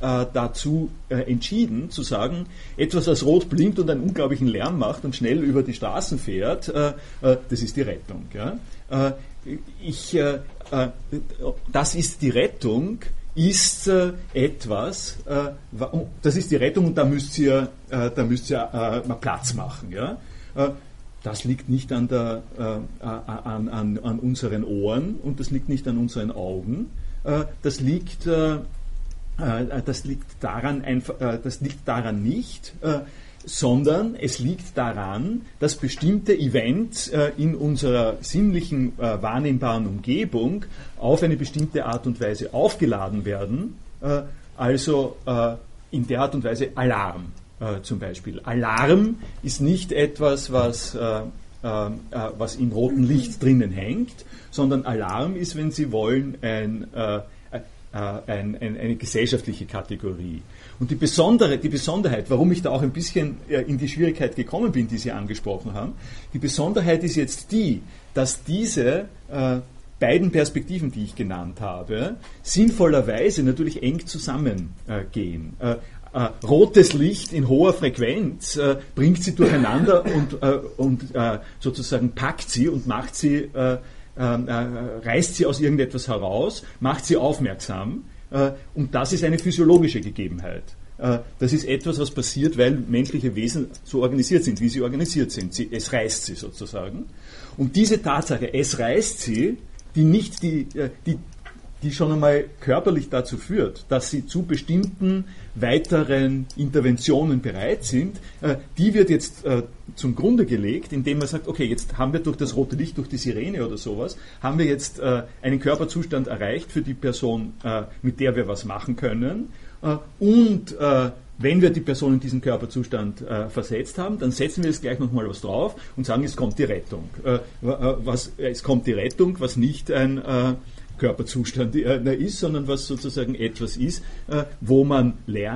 dazu entschieden, zu sagen, etwas, was rot blinkt und einen unglaublichen Lärm macht und schnell über die Straßen fährt, äh, das ist die Rettung. Ich, das ist die Rettung, ist äh, etwas, äh, das ist die Rettung und da müsst ihr, da müsst ihr mal Platz machen. Das liegt nicht an, der, an, an, an, unseren Ohren und das liegt nicht an unseren Augen. das liegt das liegt daran, das liegt daran nicht, sondern es liegt daran, dass bestimmte Events äh, in unserer sinnlichen äh, wahrnehmbaren Umgebung auf eine bestimmte Art und Weise aufgeladen werden, äh, also in der Art und Weise Alarm zum Beispiel. Alarm ist nicht etwas, was, was im roten Licht drinnen hängt, sondern Alarm ist, wenn Sie wollen, ein, ein, ein, eine gesellschaftliche Kategorie. Und die, besondere, die Besonderheit, warum ich da auch ein bisschen äh, in die Schwierigkeit gekommen bin, die Sie angesprochen haben, die Besonderheit ist jetzt die, dass diese äh, beiden Perspektiven, die ich genannt habe, sinnvollerweise natürlich eng zusammengehen. Äh, äh, rotes Licht in hoher Frequenz äh, bringt sie durcheinander <laughs> und, äh, und äh, sozusagen packt sie und macht sie, äh, reißt sie aus irgendetwas heraus, macht sie aufmerksam. Äh, und das ist eine physiologische Gegebenheit. Äh, das ist etwas, was passiert, weil menschliche Wesen so organisiert sind, wie sie organisiert sind. Sie, es reißt sie sozusagen. Und diese Tatsache, es reißt sie, die nicht die, äh, die die schon einmal körperlich dazu führt, dass sie zu bestimmten weiteren Interventionen bereit sind, äh, die wird jetzt äh, zum Grunde gelegt, indem man sagt, okay, jetzt haben wir durch das rote Licht, durch die Sirene oder sowas, haben wir jetzt äh, einen Körperzustand erreicht für die Person, mit der wir was machen können. Und wenn wir die Person in diesen Körperzustand versetzt haben, dann setzen wir jetzt gleich nochmal was drauf und sagen, es kommt die Rettung. Es kommt die Rettung, was nicht ein Körperzustand äh, ist, sondern was sozusagen etwas ist, äh, wo, man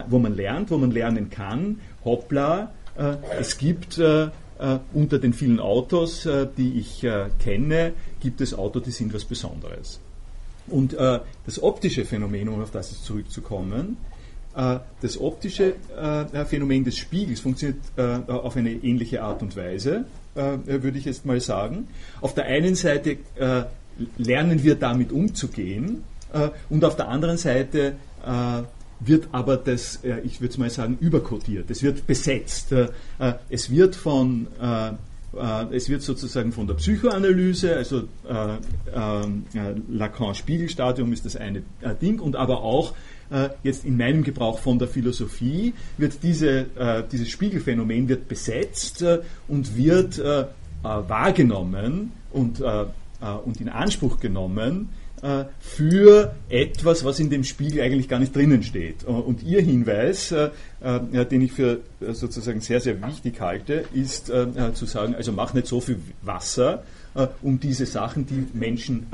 wo man lernt, wo man lernen kann. Hoppla, äh, es gibt unter den vielen Autos, die ich kenne, gibt es Autos, die sind was Besonderes. Und das optische Phänomen, um auf das zurückzukommen, das optische Phänomen des Spiegels funktioniert auf eine ähnliche Art und Weise, würde ich jetzt mal sagen. Auf der einen Seite lernen wir damit umzugehen äh, und auf der anderen Seite äh, wird aber das, äh, ich würde mal sagen, überkodiert. Es wird besetzt. Es wird von es wird sozusagen von der Psychoanalyse, also Lacan Spiegelstadium ist das eine Ding, und aber auch jetzt in meinem Gebrauch von der Philosophie wird diese, dieses Spiegelphänomen wird besetzt und wird wahrgenommen und und in Anspruch genommen äh, für etwas, was in dem Spiegel eigentlich gar nicht drinnen steht. Äh, und Ihr Hinweis, den ich für sozusagen sehr, sehr wichtig halte, ist zu sagen, also mach nicht so viel Wasser, um diese Sachen, die Menschen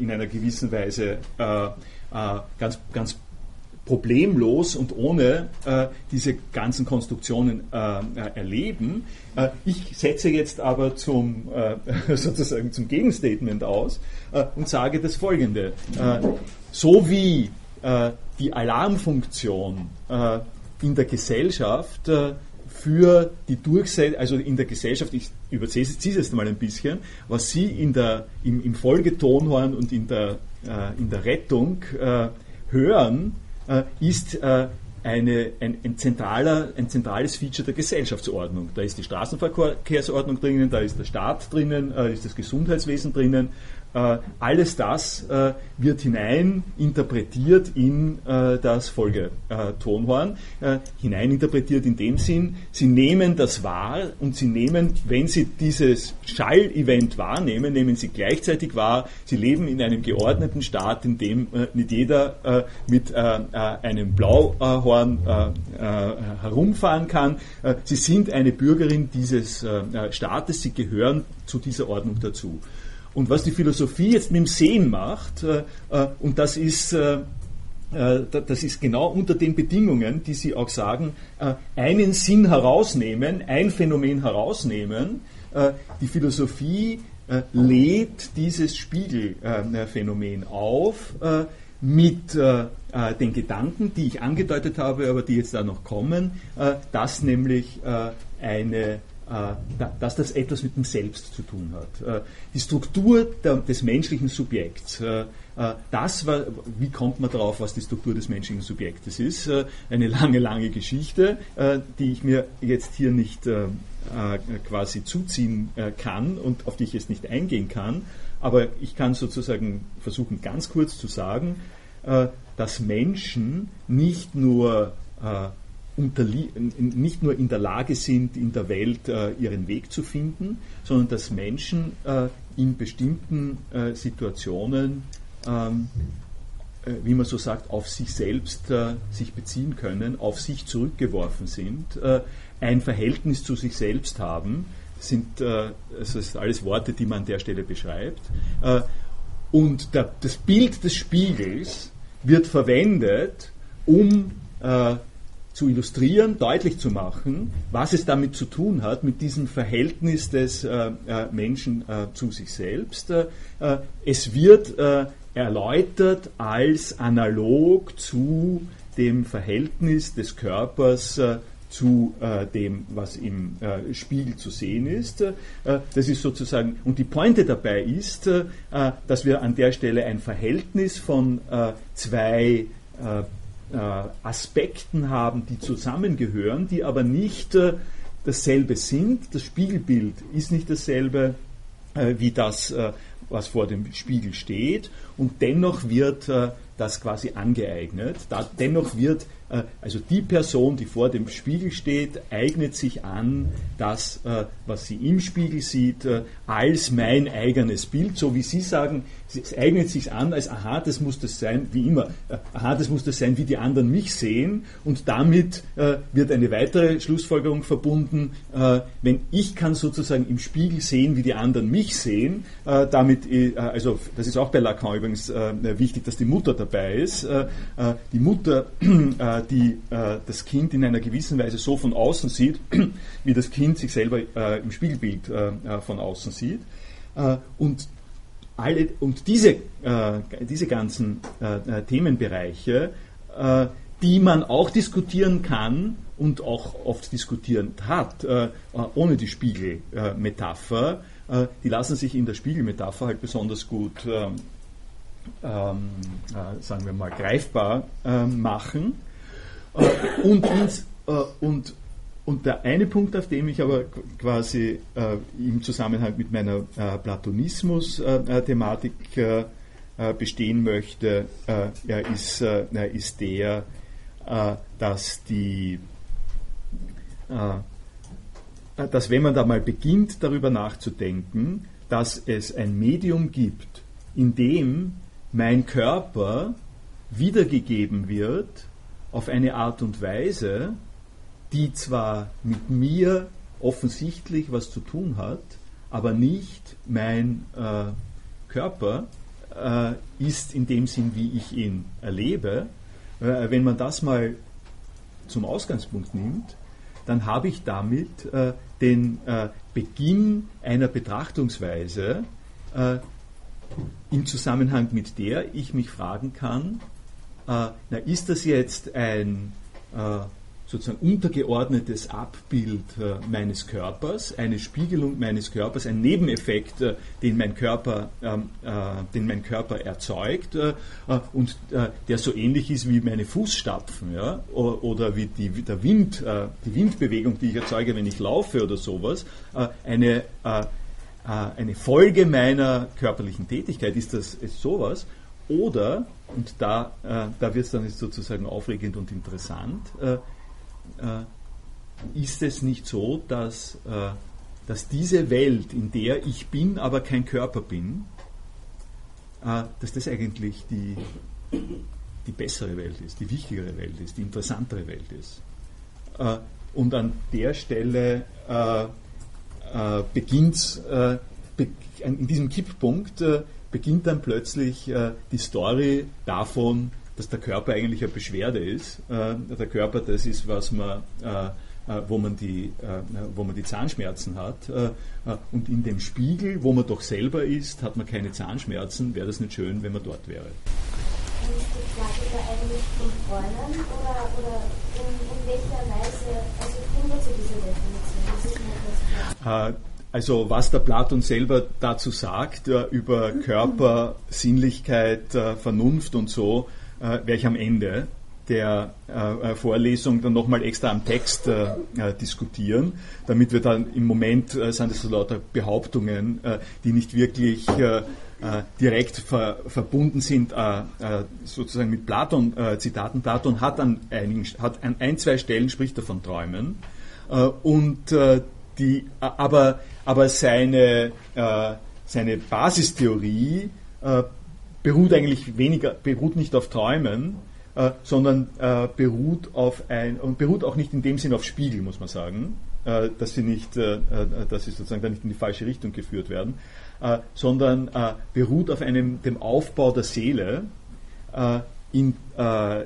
in einer gewissen Weise ganz, ganz problemlos und ohne äh, diese ganzen Konstruktionen äh, erleben. Äh, ich setze jetzt aber zum, äh, <laughs> sozusagen zum Gegenstatement aus äh, und sage das Folgende. Äh, so wie die Alarmfunktion in der Gesellschaft für die Durchsetzung, also in der Gesellschaft, ich überziehe es jetzt mal ein bisschen, was Sie in der, im, im Folgetonhorn und in der, in der Rettung hören, äh, ist äh, eine, ein, ein, zentraler, ein zentrales Feature der Gesellschaftsordnung. Da ist die Straßenverkehrsordnung drinnen, da ist der Staat drinnen, äh, ist das Gesundheitswesen drinnen, alles das äh, wird hinein interpretiert in äh, das Folgetonhorn. hineininterpretiert in dem Sinn, Sie nehmen das wahr und Sie nehmen, wenn Sie dieses Schall-Event wahrnehmen, nehmen Sie gleichzeitig wahr, Sie leben in einem geordneten Staat, in dem nicht jeder mit einem Blauhorn herumfahren kann. Sie sind eine Bürgerin dieses Staates, Sie gehören zu dieser Ordnung dazu. Und was die Philosophie jetzt mit dem Sehen macht, äh, äh, und das ist, äh, äh das ist genau unter den Bedingungen, die Sie auch sagen, äh, einen Sinn herausnehmen, ein Phänomen herausnehmen. Äh, die Philosophie lädt dieses Spiegelphänomen auf mit den Gedanken, die ich angedeutet habe, aber die jetzt da noch kommen, dass nämlich eine dass das etwas mit dem Selbst zu tun hat. Äh, die Struktur des menschlichen Subjekts, äh, das war, wie kommt man darauf, was die Struktur des menschlichen Subjektes ist? Eine lange, lange Geschichte, die ich mir jetzt hier nicht quasi zuziehen kann und auf die ich jetzt nicht eingehen kann. Aber ich kann sozusagen versuchen, ganz kurz zu sagen, dass Menschen nicht nur nicht nur in der Lage sind, in der Welt äh, ihren Weg zu finden, sondern dass Menschen äh, in bestimmten äh, Situationen, ähm, äh, wie man so sagt, auf sich selbst äh, sich beziehen können, auf sich zurückgeworfen sind, äh, ein Verhältnis zu sich selbst haben. Sind, also das sind alles Worte, die man an der Stelle beschreibt. und der, das Bild des Spiegels wird verwendet, um zu illustrieren, deutlich zu machen, was es damit zu tun hat, mit diesem Verhältnis des äh, äh Menschen äh, zu sich selbst. Äh, äh es wird äh, erläutert als analog zu dem Verhältnis des Körpers zu dem, was im Spiegel zu sehen ist. Das ist sozusagen, und die Pointe dabei ist, dass wir an der Stelle ein Verhältnis von zwei Aspekten haben, die zusammengehören, die aber nicht äh, dasselbe sind. Das Spiegelbild ist nicht dasselbe äh, wie das, was vor dem Spiegel steht und dennoch wird das quasi angeeignet. Dennoch wird äh, also die Person, die vor dem Spiegel steht, eignet sich an, das, äh, was sie im Spiegel sieht, äh, als mein eigenes Bild, so wie Sie sagen, es eignet sich an, als aha, das muss das sein, wie immer, aha, das muss das sein, wie die anderen mich sehen. Und damit wird eine weitere Schlussfolgerung verbunden, wenn ich kann sozusagen im Spiegel sehen, wie die anderen mich sehen, damit, also das ist auch bei Lacan übrigens wichtig, dass die Mutter dabei ist, die Mutter <clears throat> die äh, das Kind in einer gewissen Weise so von außen sieht, <clears throat> wie das Kind sich selber äh, im Spiegelbild äh, äh von außen sieht. Äh, und, alle, und diese, äh, diese ganzen Themenbereiche, die man auch diskutieren kann und auch oft diskutiert hat, ohne die Spiegelmetapher, die lassen sich in der Spiegelmetapher halt besonders gut ähm, ähm, äh, sagen wir mal, greifbar äh, machen. Äh, und, ins, äh, und, und der eine Punkt, auf dem ich aber quasi äh, im Zusammenhang mit meiner Platonismus-Thematik bestehen möchte, ja, ist, ist der, dass die dass wenn man da mal beginnt, darüber nachzudenken, dass es ein Medium gibt, in dem mein Körper wiedergegeben wird auf eine Art und Weise, die zwar mit mir offensichtlich was zu tun hat, aber nicht mein äh, Körper äh, ist in dem Sinn, wie ich ihn erlebe. Äh, wenn man das mal zum Ausgangspunkt nimmt, dann habe ich damit äh, den äh, Beginn einer Betrachtungsweise, äh, im Zusammenhang mit der ich mich fragen kann, na, ist das jetzt ein sozusagen untergeordnetes Abbild äh, meines Körpers, eine Spiegelung meines Körpers, ein Nebeneffekt, äh, den, mein Körper, ähm, äh, den mein Körper erzeugt und der so ähnlich ist wie meine Fußstapfen ja? oder wie, die, der Wind, die Windbewegung, die ich erzeuge, wenn ich laufe oder sowas, eine, eine Folge meiner körperlichen Tätigkeit, ist das ist sowas oder und da, da wird es dann sozusagen aufregend und interessant. Äh, ist es nicht so, dass, äh, dass diese Welt, in der ich bin, aber kein Körper bin, äh, dass das eigentlich die, die bessere Welt ist, die wichtigere Welt ist, die interessantere Welt ist? Und an der Stelle beginnt be in diesem Kipppunkt beginnt dann plötzlich die Story davon, dass der Körper eigentlich eine Beschwerde ist. Äh, der Körper, das ist, was man, äh, äh wo, man die, wo man die Zahnschmerzen hat. Und in dem Spiegel, wo man doch selber ist, hat man keine Zahnschmerzen. Wäre das nicht schön, wenn man dort wäre? Also was der Platon selber dazu sagt über Körper, Sinnlichkeit, Vernunft und so, werde ich am Ende der äh, äh, Vorlesung dann nochmal extra am Text äh, diskutieren, damit wir dann im Moment sind es so lauter Behauptungen, die nicht wirklich direkt ver verbunden sind sozusagen mit Platon-Zitaten. Platon hat an einigen, hat an ein, zwei Stellen spricht er von Träumen und die, aber, aber seine, äh, seine Basistheorie äh, beruht eigentlich weniger, beruht nicht auf Träumen, äh, sondern äh, beruht auf ein, und beruht auch nicht in dem Sinn auf Spiegel, muss man sagen, äh, dass sie nicht, äh, dass sie sozusagen da nicht in die falsche Richtung geführt werden, sondern beruht auf einem, dem Aufbau der Seele in,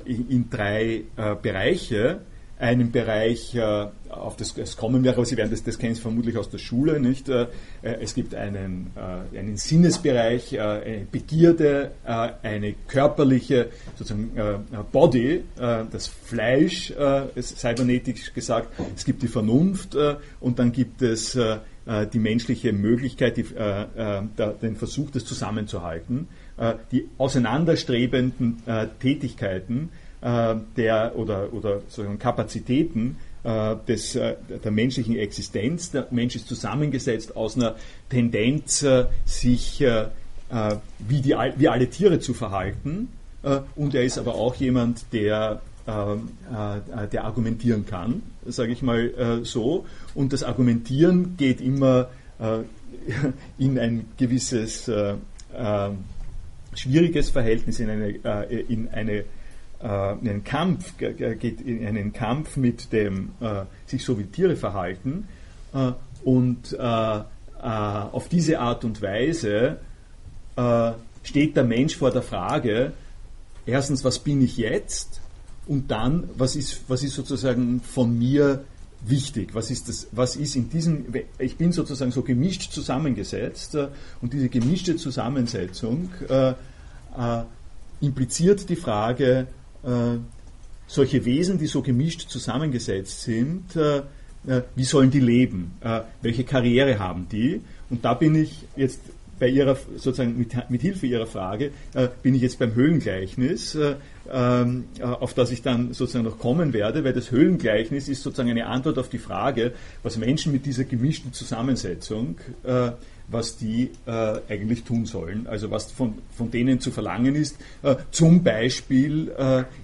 in, in drei Bereiche, einen Bereich, äh, auf das es kommen wir, aber Sie werden das, das kennen Sie vermutlich aus der Schule, nicht? Äh, äh, es gibt einen, einen Sinnesbereich, eine Begierde, eine körperliche, sozusagen Body, das Fleisch, cybernetisch gesagt, es gibt die Vernunft und dann gibt es die menschliche Möglichkeit, die, den Versuch, das zusammenzuhalten. Die auseinanderstrebenden Tätigkeiten, äh, der oder, oder sozusagen Kapazitäten äh, des, äh, der menschlichen Existenz. Der Mensch ist zusammengesetzt aus einer Tendenz, sich wie, die, wie alle Tiere zu verhalten. und er ist aber auch jemand, der der argumentieren kann, sage ich mal so. Und das Argumentieren geht immer <laughs> in ein gewisses schwieriges Verhältnis, in, eine, in, eine, in einen Kampf, geht in einen Kampf mit dem sich so wie Tiere verhalten. und auf diese Art und Weise steht der Mensch vor der Frage, erstens, was bin ich jetzt? Und dann, was ist, was ist sozusagen von mir wichtig? Was ist, das, was ist in diesem, ich bin sozusagen so gemischt zusammengesetzt äh, und diese gemischte Zusammensetzung äh, äh, impliziert die Frage, äh, solche Wesen, die so gemischt zusammengesetzt sind, äh, äh, wie sollen die leben? welche Karriere haben die? Und da bin ich jetzt bei ihrer, sozusagen mit, mit Hilfe Ihrer Frage, äh, bin ich jetzt beim Höhlengleichnis, äh, ähm, äh, auf das ich dann sozusagen noch kommen werde, weil das Höhlengleichnis ist sozusagen eine Antwort auf die Frage, was Menschen mit dieser gemischten Zusammensetzung, äh, was die äh, eigentlich tun sollen, also was von, von denen zu verlangen ist, äh, zum Beispiel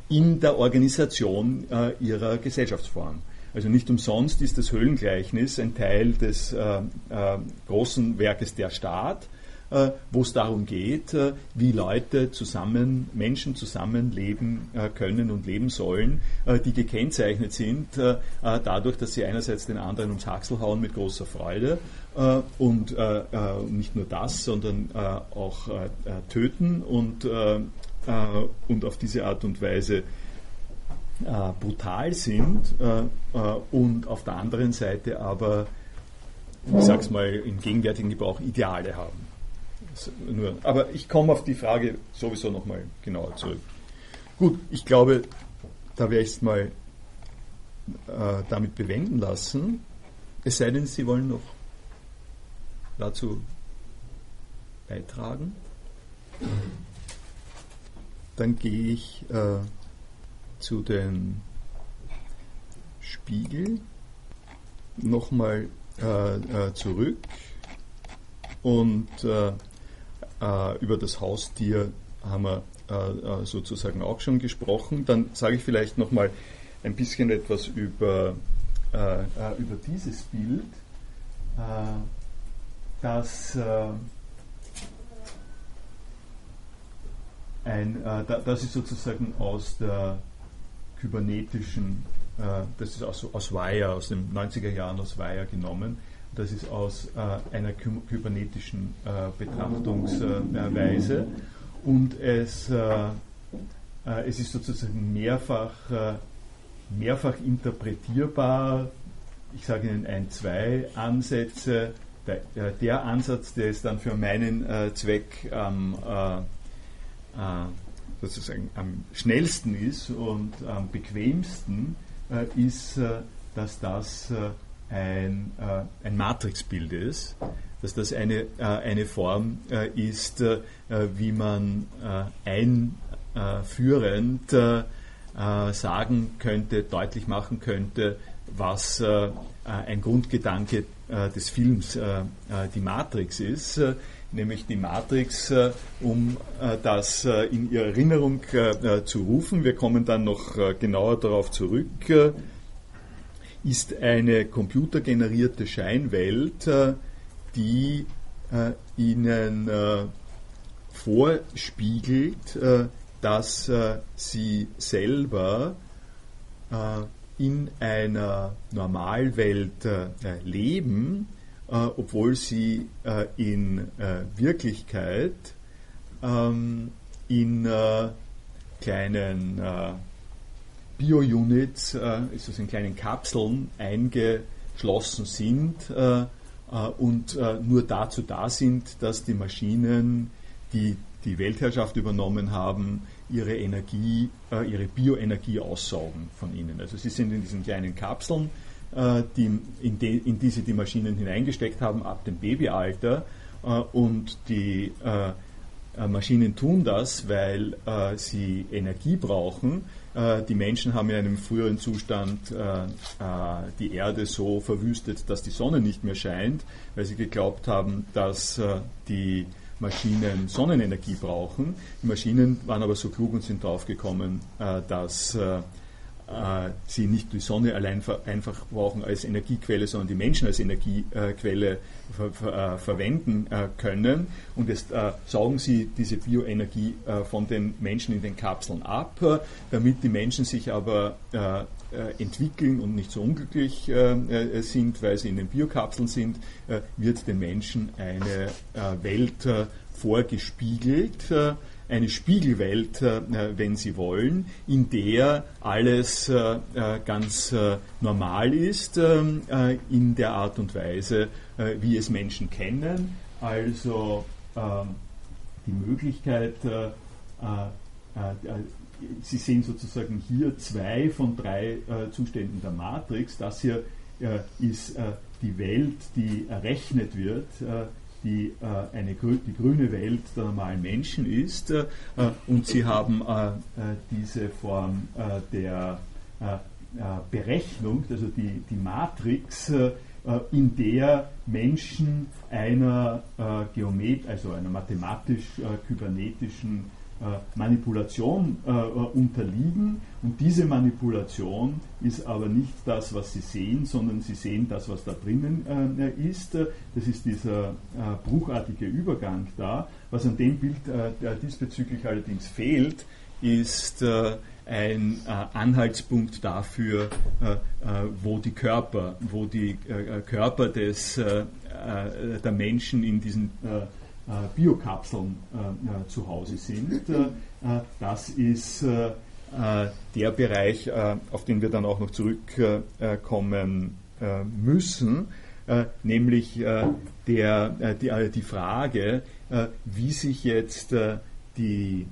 in der Organisation ihrer Gesellschaftsform. Also nicht umsonst ist das Höhlengleichnis ein Teil des äh, äh, großen Werkes Der Staat, äh, wo es darum geht, äh, wie Leute zusammen, Menschen zusammenleben äh, können und leben sollen, die gekennzeichnet sind dadurch, dass sie einerseits den anderen ums Haxel hauen mit großer Freude und nicht nur das, sondern auch töten und, und auf diese Art und Weise brutal sind und auf der anderen Seite aber, ich sag's mal, im gegenwärtigen Gebrauch Ideale haben. Nur. Aber ich komme auf die Frage sowieso nochmal genauer zurück. Gut, ich glaube, da werde ich es mal äh, damit bewenden lassen. Es sei denn, Sie wollen noch dazu beitragen. Dann gehe ich äh, zu den Spiegel nochmal äh, äh, zurück und äh, äh, über das Haustier haben wir äh, sozusagen auch schon gesprochen. Dann sage ich vielleicht nochmal ein bisschen etwas über, über dieses Bild, das ein, das ist sozusagen aus der kybernetischen, das ist aus, aus Wire, aus den 90er Jahren aus Wire genommen, das ist aus äh, einer kybernetischen äh, Betrachtungsweise und es, äh, äh, es ist sozusagen mehrfach, äh, mehrfach interpretierbar. Ich sage Ihnen ein, zwei Ansätze. Der, der Ansatz, der ist dann für meinen Zweck am sozusagen am schnellsten ist und am bequemsten, ist, dass das ein, äh, ein Matrixbild ist, dass das eine, äh, eine Form äh, ist, äh, wie man äh, einführend äh, sagen könnte, deutlich machen könnte, was ein Grundgedanke des Films die Matrix ist, nämlich die Matrix, um das in Ihre Erinnerung zu rufen. Wir kommen dann noch genauer darauf zurück ist eine computergenerierte Scheinwelt, äh, die äh, Ihnen äh, vorspiegelt, dass Sie selber in einer Normalwelt leben, obwohl Sie in Wirklichkeit ähm, in kleinen Bio-Units, äh, also in kleinen Kapseln eingeschlossen sind äh, äh, und äh, nur dazu da sind, dass die Maschinen, die die Weltherrschaft übernommen haben, ihre Energie, äh, ihre Bioenergie aussaugen von ihnen. Also sie sind in diesen kleinen Kapseln, äh, die, in, de, in, die sie die Maschinen hineingesteckt haben ab dem Babyalter und die Maschinen tun das, weil sie Energie brauchen äh, die Menschen haben in einem früheren Zustand äh, äh, die Erde so verwüstet, dass die Sonne nicht mehr scheint, weil sie geglaubt haben, dass die Maschinen Sonnenenergie brauchen. Die Maschinen waren aber so klug und sind draufgekommen, äh, dass äh, äh, sie nicht die Sonne allein einfach brauchen als Energiequelle, sondern die Menschen als Energiequelle ver ver äh, verwenden äh, können. Und jetzt saugen sie diese Bioenergie von den Menschen in den Kapseln ab, damit die Menschen sich aber entwickeln und nicht so unglücklich sind, weil sie in den Biokapseln sind, wird den Menschen eine Welt vorgespiegelt eine Spiegelwelt, äh, wenn Sie wollen, in der alles äh, äh, ganz normal ist ähm, in der Art und Weise, wie es Menschen kennen. Also ähm, die Möglichkeit, Sie sehen sozusagen hier zwei von drei Zuständen der Matrix. Das hier ist die Welt, die errechnet wird die äh, eine, die grüne Welt der normalen Menschen ist. Äh, und sie haben äh, diese Form der Berechnung, also die, die Matrix, in der Menschen einer Geomet, also einer mathematisch-kybernetischen äh, Manipulation äh, unterliegen. Und diese Manipulation ist aber nicht das, was Sie sehen, sondern Sie sehen das, was da drinnen äh, ist. Das ist dieser bruchartige Übergang da. Was an dem Bild diesbezüglich allerdings fehlt, ist ein Anhaltspunkt dafür, wo die Körper, wo die Körper des, der Menschen in diesen äh, Biokapseln äh, äh, zu Hause sind. das ist der Bereich, auf den wir dann auch noch zurückkommen müssen, nämlich der, die, die Frage, wie sich jetzt die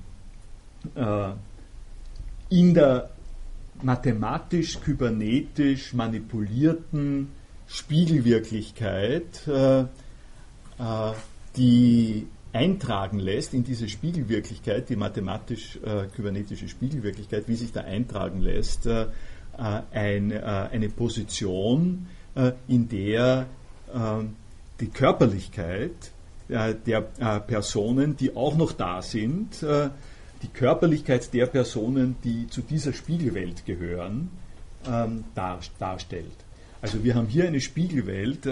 in der mathematisch-kybernetisch manipulierten Spiegelwirklichkeit äh, äh, die eintragen lässt in diese Spiegelwirklichkeit, die mathematisch-kybernetische äh, Spiegelwirklichkeit, wie sich da eintragen lässt, äh, äh, eine Position, äh, in der äh, die Körperlichkeit der Personen, die auch noch da sind, die Körperlichkeit der Personen, die zu dieser Spiegelwelt gehören, ähm, dar, darstellt. Also wir haben hier eine Spiegelwelt,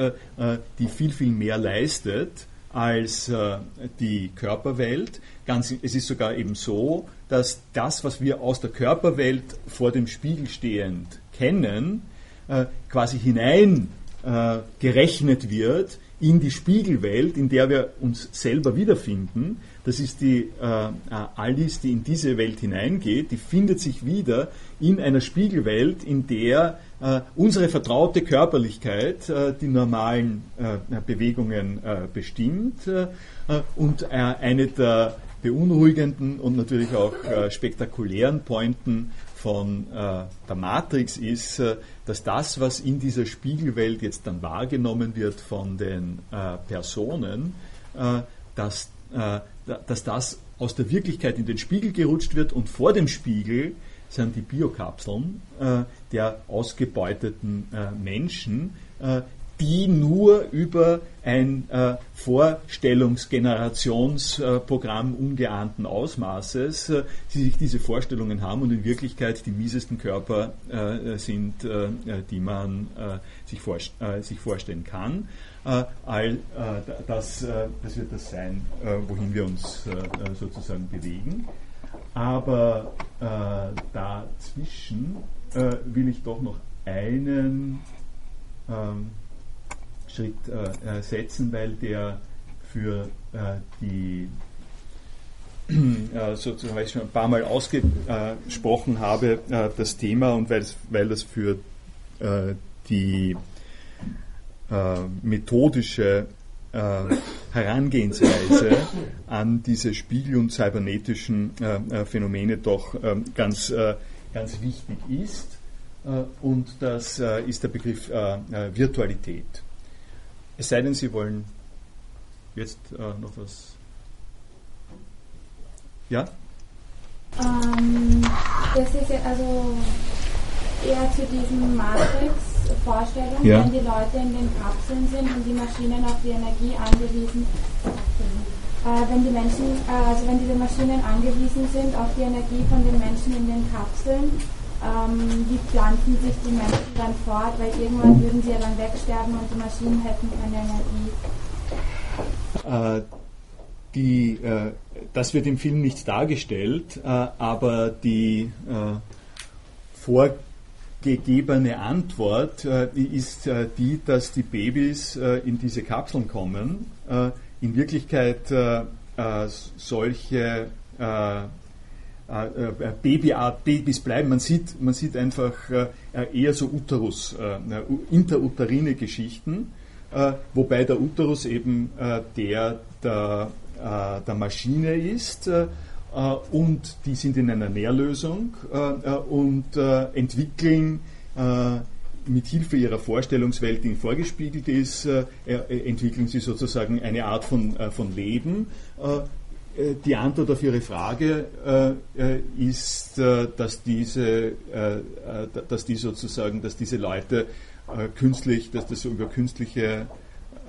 die viel, viel mehr leistet, als äh, die Körperwelt. Ganz, es ist sogar eben so, dass das, was wir aus der Körperwelt vor dem Spiegel stehend kennen, äh, quasi hinein äh, gerechnet wird in die Spiegelwelt, in der wir uns selber wiederfinden. Das ist die äh, äh, Alice, die in diese Welt hineingeht, die findet sich wieder in einer Spiegelwelt, in der äh, unsere vertraute Körperlichkeit äh, die normalen äh, Bewegungen äh, bestimmt und eine der beunruhigenden und natürlich auch spektakulären Pointen von der Matrix ist, dass das, was in dieser Spiegelwelt jetzt dann wahrgenommen wird von den Personen, dass dass das aus der Wirklichkeit in den Spiegel gerutscht wird und vor dem Spiegel sind die Biokapseln äh, der ausgebeuteten äh, Menschen, äh, die nur über ein äh, Vorstellungsgenerationsprogramm ungeahnten Ausmaßes äh, sie sich diese Vorstellungen haben und in Wirklichkeit die miesesten Körper äh, sind, äh, die man äh, sich, vor, äh, sich, vorstellen kann. All das, das wird das sein, wohin wir uns sozusagen bewegen. Aber dazwischen will ich doch noch einen ähm, Schritt äh, setzen, weil der für äh, die äh, sozusagen, weil ich schon ein paar Mal ausgesprochen habe, äh, das Thema und weil, das für äh, die äh, methodische Herangehensweise an diese Spiegel- und cybernetischen Phänomene doch ähm, ganz, ganz wichtig ist. und das ist der Begriff Virtualität. Es sei denn, Sie wollen jetzt äh, noch was. Ja? Ähm, das ist ja also eher zu diesen Matrix-Vorstellungen, ja. wenn die Leute in den Kapseln sind und die Maschinen auf die Energie angewiesen äh, wenn die Menschen, äh, also wenn diese Maschinen angewiesen sind auf die Energie von den Menschen in den Kapseln, ähm, wie pflanzen sich die Menschen dann fort, weil irgendwann würden sie ja dann wegsterben und die Maschinen hätten keine Äh, Energie. die, äh, das wird im Film nicht dargestellt, äh, aber die äh, vorgegebene Antwort äh, ist äh, die, dass die Babys äh, in diese Kapseln kommen, in Wirklichkeit solche Babyart Babys bleiben. Man sieht, man sieht einfach eher so Uterus, interuterine Geschichten, wobei der Uterus eben der der, der Maschine ist und die sind in einer Nährlösung äh, äh, und äh, entwickeln äh, mit Hilfe ihrer Vorstellungswelt, die ihnen vorgespiegelt ist, äh, äh, entwickeln sie sozusagen eine Art von, äh, von Leben. Äh, äh, die Antwort auf Ihre Frage äh, äh, ist, äh, dass diese, äh, äh, dass die sozusagen, dass diese Leute äh, künstlich, dass das über künstliche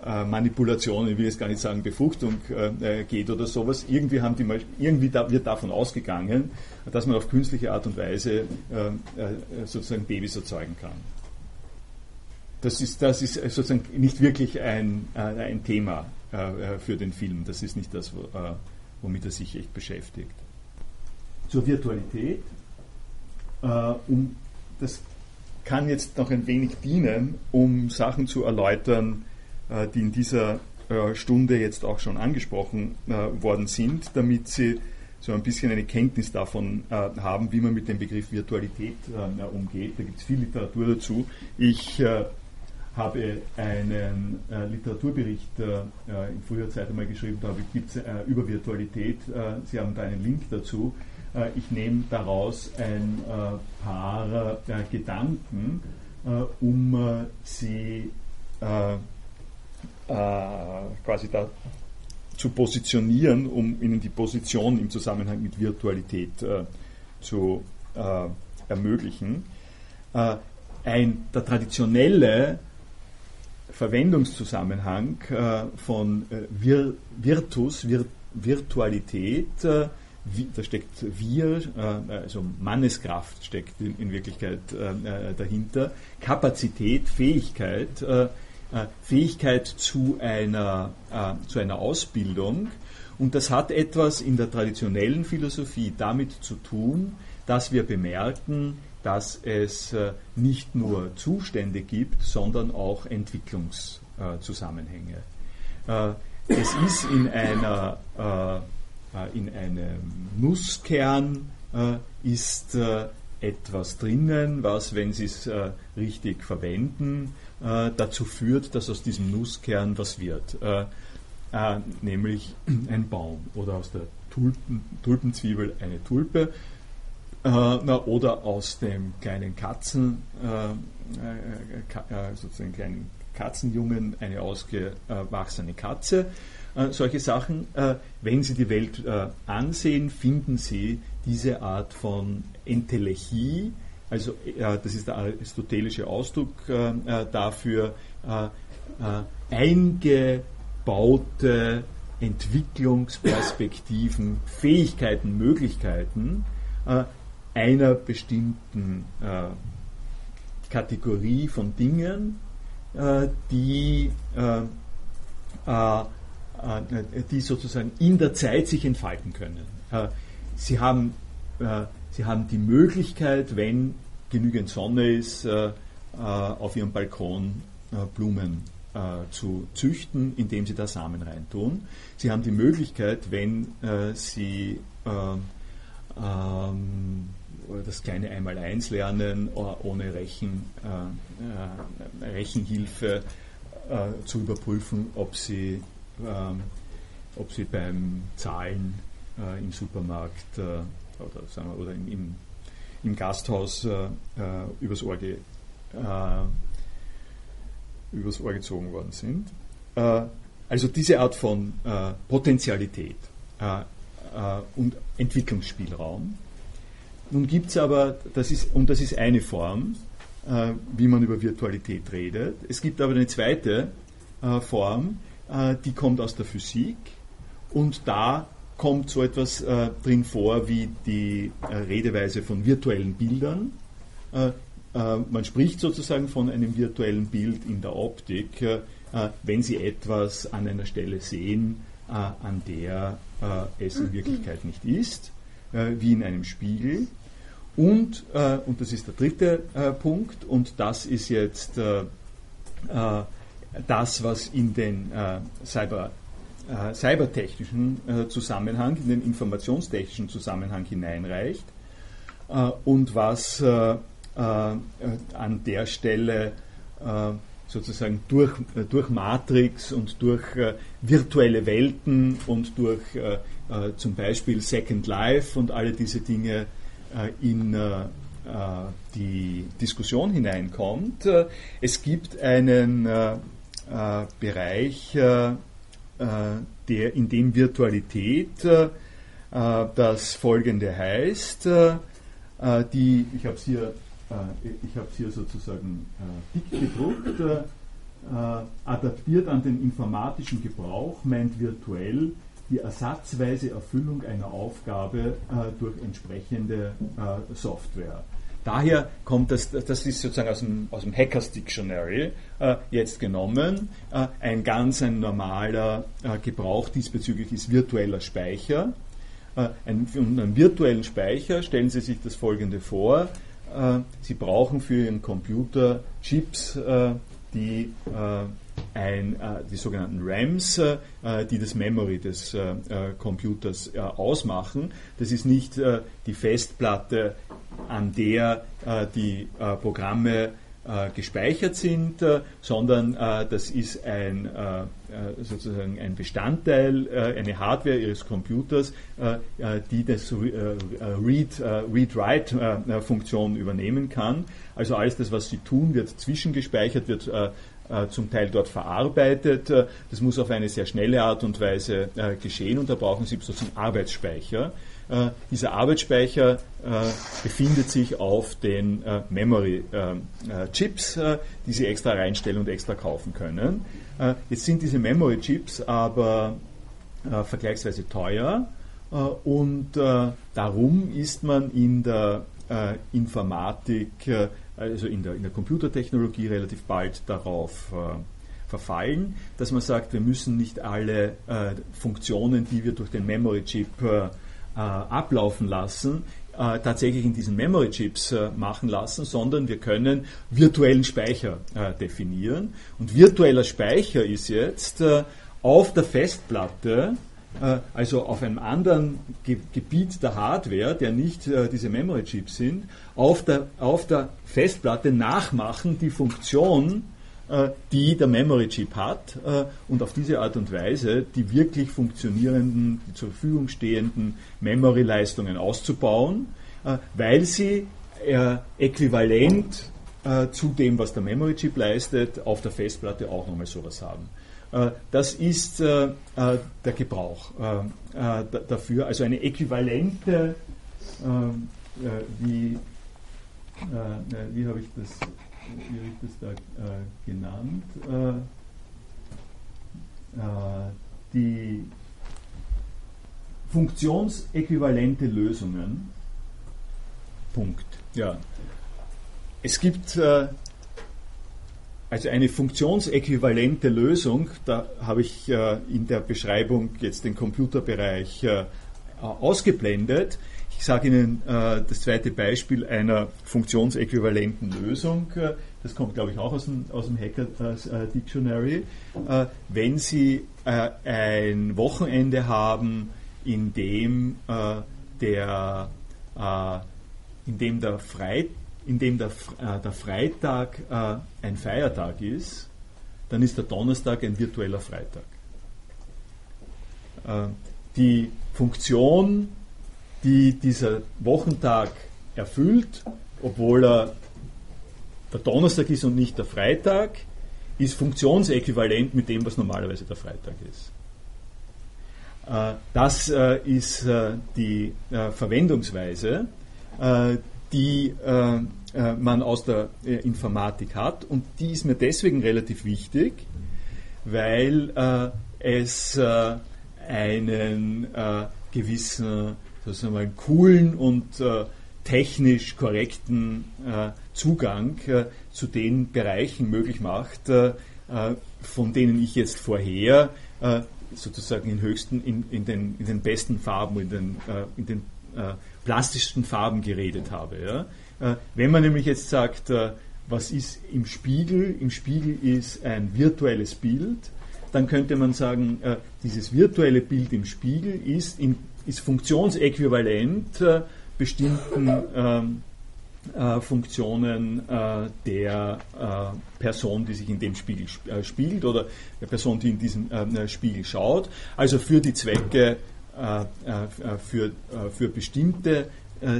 äh, Manipulation, ich will jetzt gar nicht sagen Befruchtung äh, äh, geht oder sowas. Irgendwie, haben die, irgendwie da, wird davon ausgegangen, dass man auf künstliche Art und Weise äh, äh, sozusagen Babys erzeugen kann. Das ist, das ist sozusagen nicht wirklich ein, äh, ein Thema für den Film. Das ist nicht das, wo, womit er sich echt beschäftigt. Zur Virtualität. Um, das kann jetzt noch ein wenig dienen, um Sachen zu erläutern, die in dieser äh, Stunde jetzt auch schon angesprochen äh, worden sind, damit Sie so ein bisschen eine Kenntnis davon äh, haben, wie man mit dem Begriff Virtualität äh, umgeht. Da gibt es viel Literatur dazu. Ich äh, habe einen äh, Literaturbericht äh, äh, in früher Zeit einmal geschrieben, da gibt es äh, über Virtualität. Äh, Sie haben da einen Link dazu. Äh, ich nehme daraus ein äh, paar äh, Gedanken, äh, um äh, sie äh, äh, quasi da zu positionieren, um ihnen die Position im Zusammenhang mit Virtualität äh, zu äh, ermöglichen. Äh, ein, der traditionelle Verwendungszusammenhang äh, von äh, Vir, Virtus, Vir, Virtualität, äh, da steckt Wir, äh, also Manneskraft steckt in, Wirklichkeit äh, äh, dahinter, Kapazität, Fähigkeit, äh, äh, Fähigkeit zu einer, äh, zu einer Ausbildung. Und das hat etwas in der traditionellen Philosophie damit zu tun, dass wir bemerken, dass es äh, nicht nur Zustände gibt, sondern auch Entwicklungszusammenhänge. Äh, es ist in einer äh, äh, in einem Nusskern äh, ist äh, etwas drinnen, was, wenn Sie es äh, richtig verwenden, äh, dazu führt, dass aus diesem Nusskern was wird. Äh, äh, nämlich ein Baum oder aus der Tulpen, Tulpenzwiebel eine Tulpe äh, na, oder aus dem kleinen Katzen, äh, äh, ka, sozusagen kleinen Katzenjungen eine ausgewachsene Katze. Solche Sachen, wenn Sie die Welt ansehen, finden Sie diese Art von Entelechie, also das ist der aristotelische Ausdruck äh, äh, dafür, äh, eingebaute Entwicklungsperspektiven, Fähigkeiten, Möglichkeiten einer bestimmten Kategorie von Dingen, die, die sozusagen in der Zeit sich entfalten können. Sie, haben, sie haben die Möglichkeit, wenn genügend Sonne ist, äh, äh, auf ihrem Balkon äh, Blumen zu züchten, indem sie da Samen reintun. Sie haben die Möglichkeit, wenn sie äh, ähm, das kleine Einmaleins lernen ohne Rechen, Rechenhilfe zu überprüfen, ob sie, ähm, ob sie beim Zahlen im Supermarkt oder, sagen wir, oder im, im, im Gasthaus äh, äh, übers, Ohr ge, äh, übers Ohr gezogen worden sind. Äh, also diese Art von äh, Potentialität äh, und Entwicklungsspielraum. Nun gibt es aber, das ist, und das ist eine Form, wie man über Virtualität redet. Es gibt aber eine zweite Form, die kommt aus der Physik und da kommt so etwas äh, drin vor wie die äh, Redeweise von virtuellen Bildern. Äh, äh man spricht sozusagen von einem virtuellen Bild in der Optik, äh, äh, wenn Sie etwas an einer Stelle sehen, an der es in Wirklichkeit nicht ist, wie in einem Spiegel. Und, und das ist der dritte Punkt, und das ist jetzt das, was in den Cyber äh, cybertechnischen äh, Zusammenhang, in den informationstechnischen Zusammenhang hineinreicht äh, und was äh, äh, an der Stelle sozusagen durch, durch Matrix und durch virtuelle Welten und durch zum Beispiel Second Life und alle diese Dinge in die Diskussion hineinkommt. es gibt einen Bereich, der, in dem Virtualität äh, das folgende heißt, äh, die, ich habe es hier, ich hier sozusagen dick gedruckt, adaptiert an den informatischen Gebrauch, meint virtuell die ersatzweise Erfüllung einer Aufgabe durch entsprechende Software. Daher kommt das, das ist sozusagen aus dem, aus dem Hackers Dictionary äh, jetzt genommen. Äh, ein ganz ein normaler äh, Gebrauch diesbezüglich ist virtueller Speicher. Äh, ein, um einen virtuellen Speicher stellen Sie sich das folgende vor. Äh, Sie brauchen für Ihren Computer Chips, äh, die ein, die sogenannten RAMs, die das Memory des Computers ausmachen. Das ist nicht die Festplatte an der äh, die äh, Programme äh, gespeichert sind, äh, sondern äh, das ist ein, äh, sozusagen ein Bestandteil, eine Hardware Ihres Computers, die das Read-Write-Funktion übernehmen kann. Also alles das, was Sie tun, wird zwischengespeichert, wird zum Teil dort verarbeitet. Das muss auf eine sehr schnelle Art und Weise geschehen und da brauchen Sie sozusagen Arbeitsspeicher. Äh, dieser Arbeitsspeicher äh, befindet sich auf den äh, Memory-Chips, die Sie extra reinstellen und extra kaufen können. jetzt sind diese Memory-Chips aber vergleichsweise teuer und darum ist man in der Informatik, also in der, in der Computertechnologie relativ bald darauf verfallen, dass man sagt, wir müssen nicht alle Funktionen, die wir durch den Memory-Chip äh, ablaufen lassen, äh, tatsächlich in diesen Memory Chips äh, machen lassen, sondern wir können virtuellen Speicher definieren. Und virtueller Speicher ist jetzt auf der Festplatte, also auf einem anderen Ge Gebiet der Hardware, der nicht diese Memory Chips sind, auf der, auf der Festplatte nachmachen die Funktion, äh, die der Memory Chip hat äh, und auf diese Art und Weise die wirklich funktionierenden, die zur Verfügung stehenden Memory-Leistungen auszubauen, äh, weil sie äquivalent zu dem, was der Memory Chip leistet, auf der Festplatte auch nochmal sowas haben. Das ist der Gebrauch dafür, also eine äquivalente, wie, wie habe ich das wie habe ich das da äh, genannt? Äh, äh, die funktionsäquivalente Lösungen. Punkt. Ja. Es gibt äh, also eine funktionsäquivalente Lösung, da habe ich äh, in der Beschreibung jetzt den Computerbereich äh, ausgeblendet. Ich sage Ihnen äh, das zweite Beispiel einer funktionsäquivalenten Lösung. Das kommt, glaube ich, auch aus dem, aus dem Hacker Dictionary. Wenn Sie ein Wochenende haben, in dem der, in dem der, Freit in dem der, der Freitag ein Feiertag ist, dann ist der Donnerstag ein virtueller Freitag. die Funktion die dieser Wochentag erfüllt, obwohl er der Donnerstag ist und nicht der Freitag, ist funktionsäquivalent mit dem, was normalerweise der Freitag ist. Äh, das äh, ist äh, die Verwendungsweise, die man aus der Informatik hat. Und die ist mir deswegen relativ wichtig, weil es einen gewissen, sozusagen mal, coolen und technisch korrekten Zugang zu den Bereichen möglich macht, von denen ich jetzt vorher sozusagen in höchsten, in, in, den, in den besten Farben, in den, in den plastischsten Farben geredet habe. Ja? wenn man nämlich jetzt sagt, was ist im Spiegel? Im Spiegel ist ein virtuelles Bild. Dann könnte man sagen, äh, dieses virtuelle Bild im Spiegel ist, in, ist funktionsäquivalent äh, bestimmten ähm, äh, Funktionen äh, der äh, Person, die sich in dem Spiegel äh, spiegelt oder der Person, die in diesem Spiegel schaut. Also für die Zwecke, für, für bestimmte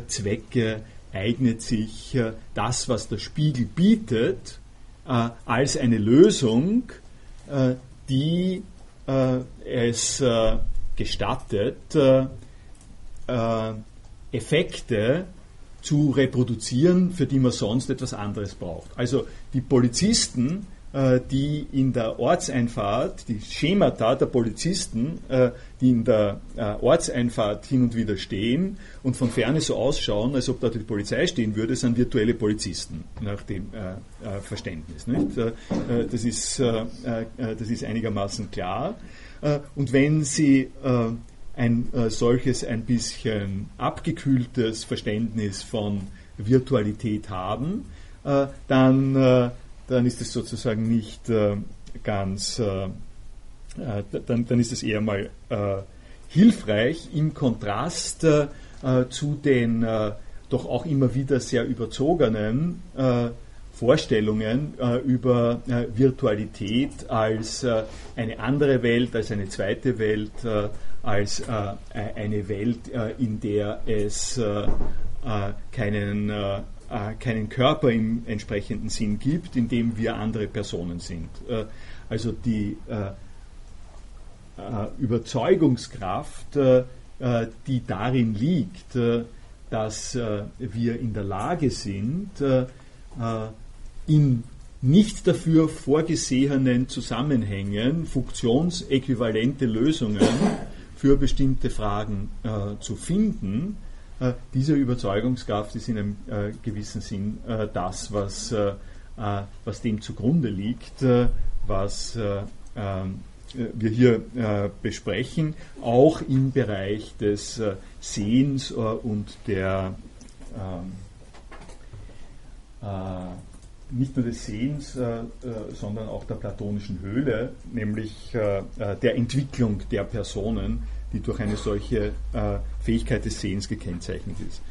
Zwecke eignet sich äh, das, was der Spiegel bietet, äh, als eine Lösung, äh, die es gestattet, Effekte zu reproduzieren, für die man sonst etwas anderes braucht. Also die Polizisten äh, die in der Ortseinfahrt, die Schemata der Polizisten, äh, die in der äh, Ortseinfahrt hin und wieder stehen und von ferne so ausschauen, als ob da die Polizei stehen würde, sind virtuelle Polizisten, nach dem Verständnis. Das, ist, das ist einigermaßen klar. Und wenn Sie ein solches ein bisschen abgekühltes Verständnis von Virtualität haben, dann dann ist es sozusagen nicht äh, ganz, äh, äh, dann, dann ist es eher mal äh, hilfreich im Kontrast äh, zu den doch auch immer wieder sehr überzogenen Vorstellungen über Virtualität als eine andere Welt, als eine zweite Welt, als eine Welt, in der es keinen äh, keinen Körper im entsprechenden Sinn gibt, in dem wir andere Personen sind. Äh, also die äh, äh Überzeugungskraft, äh, äh, die darin liegt, dass wir in der Lage sind, in nicht dafür vorgesehenen Zusammenhängen funktionsäquivalente Lösungen für bestimmte Fragen zu finden, äh, diese Überzeugungskraft ist in einem äh, gewissen Sinn äh, das, was, was dem zugrunde liegt, was ähm, wir hier besprechen, auch im Bereich des Sehens und der ähm, nicht nur des Sehens, sondern auch der platonischen Höhle, nämlich der Entwicklung der Personen, die durch eine solche äh, Fähigkeit des Sehens gekennzeichnet ist,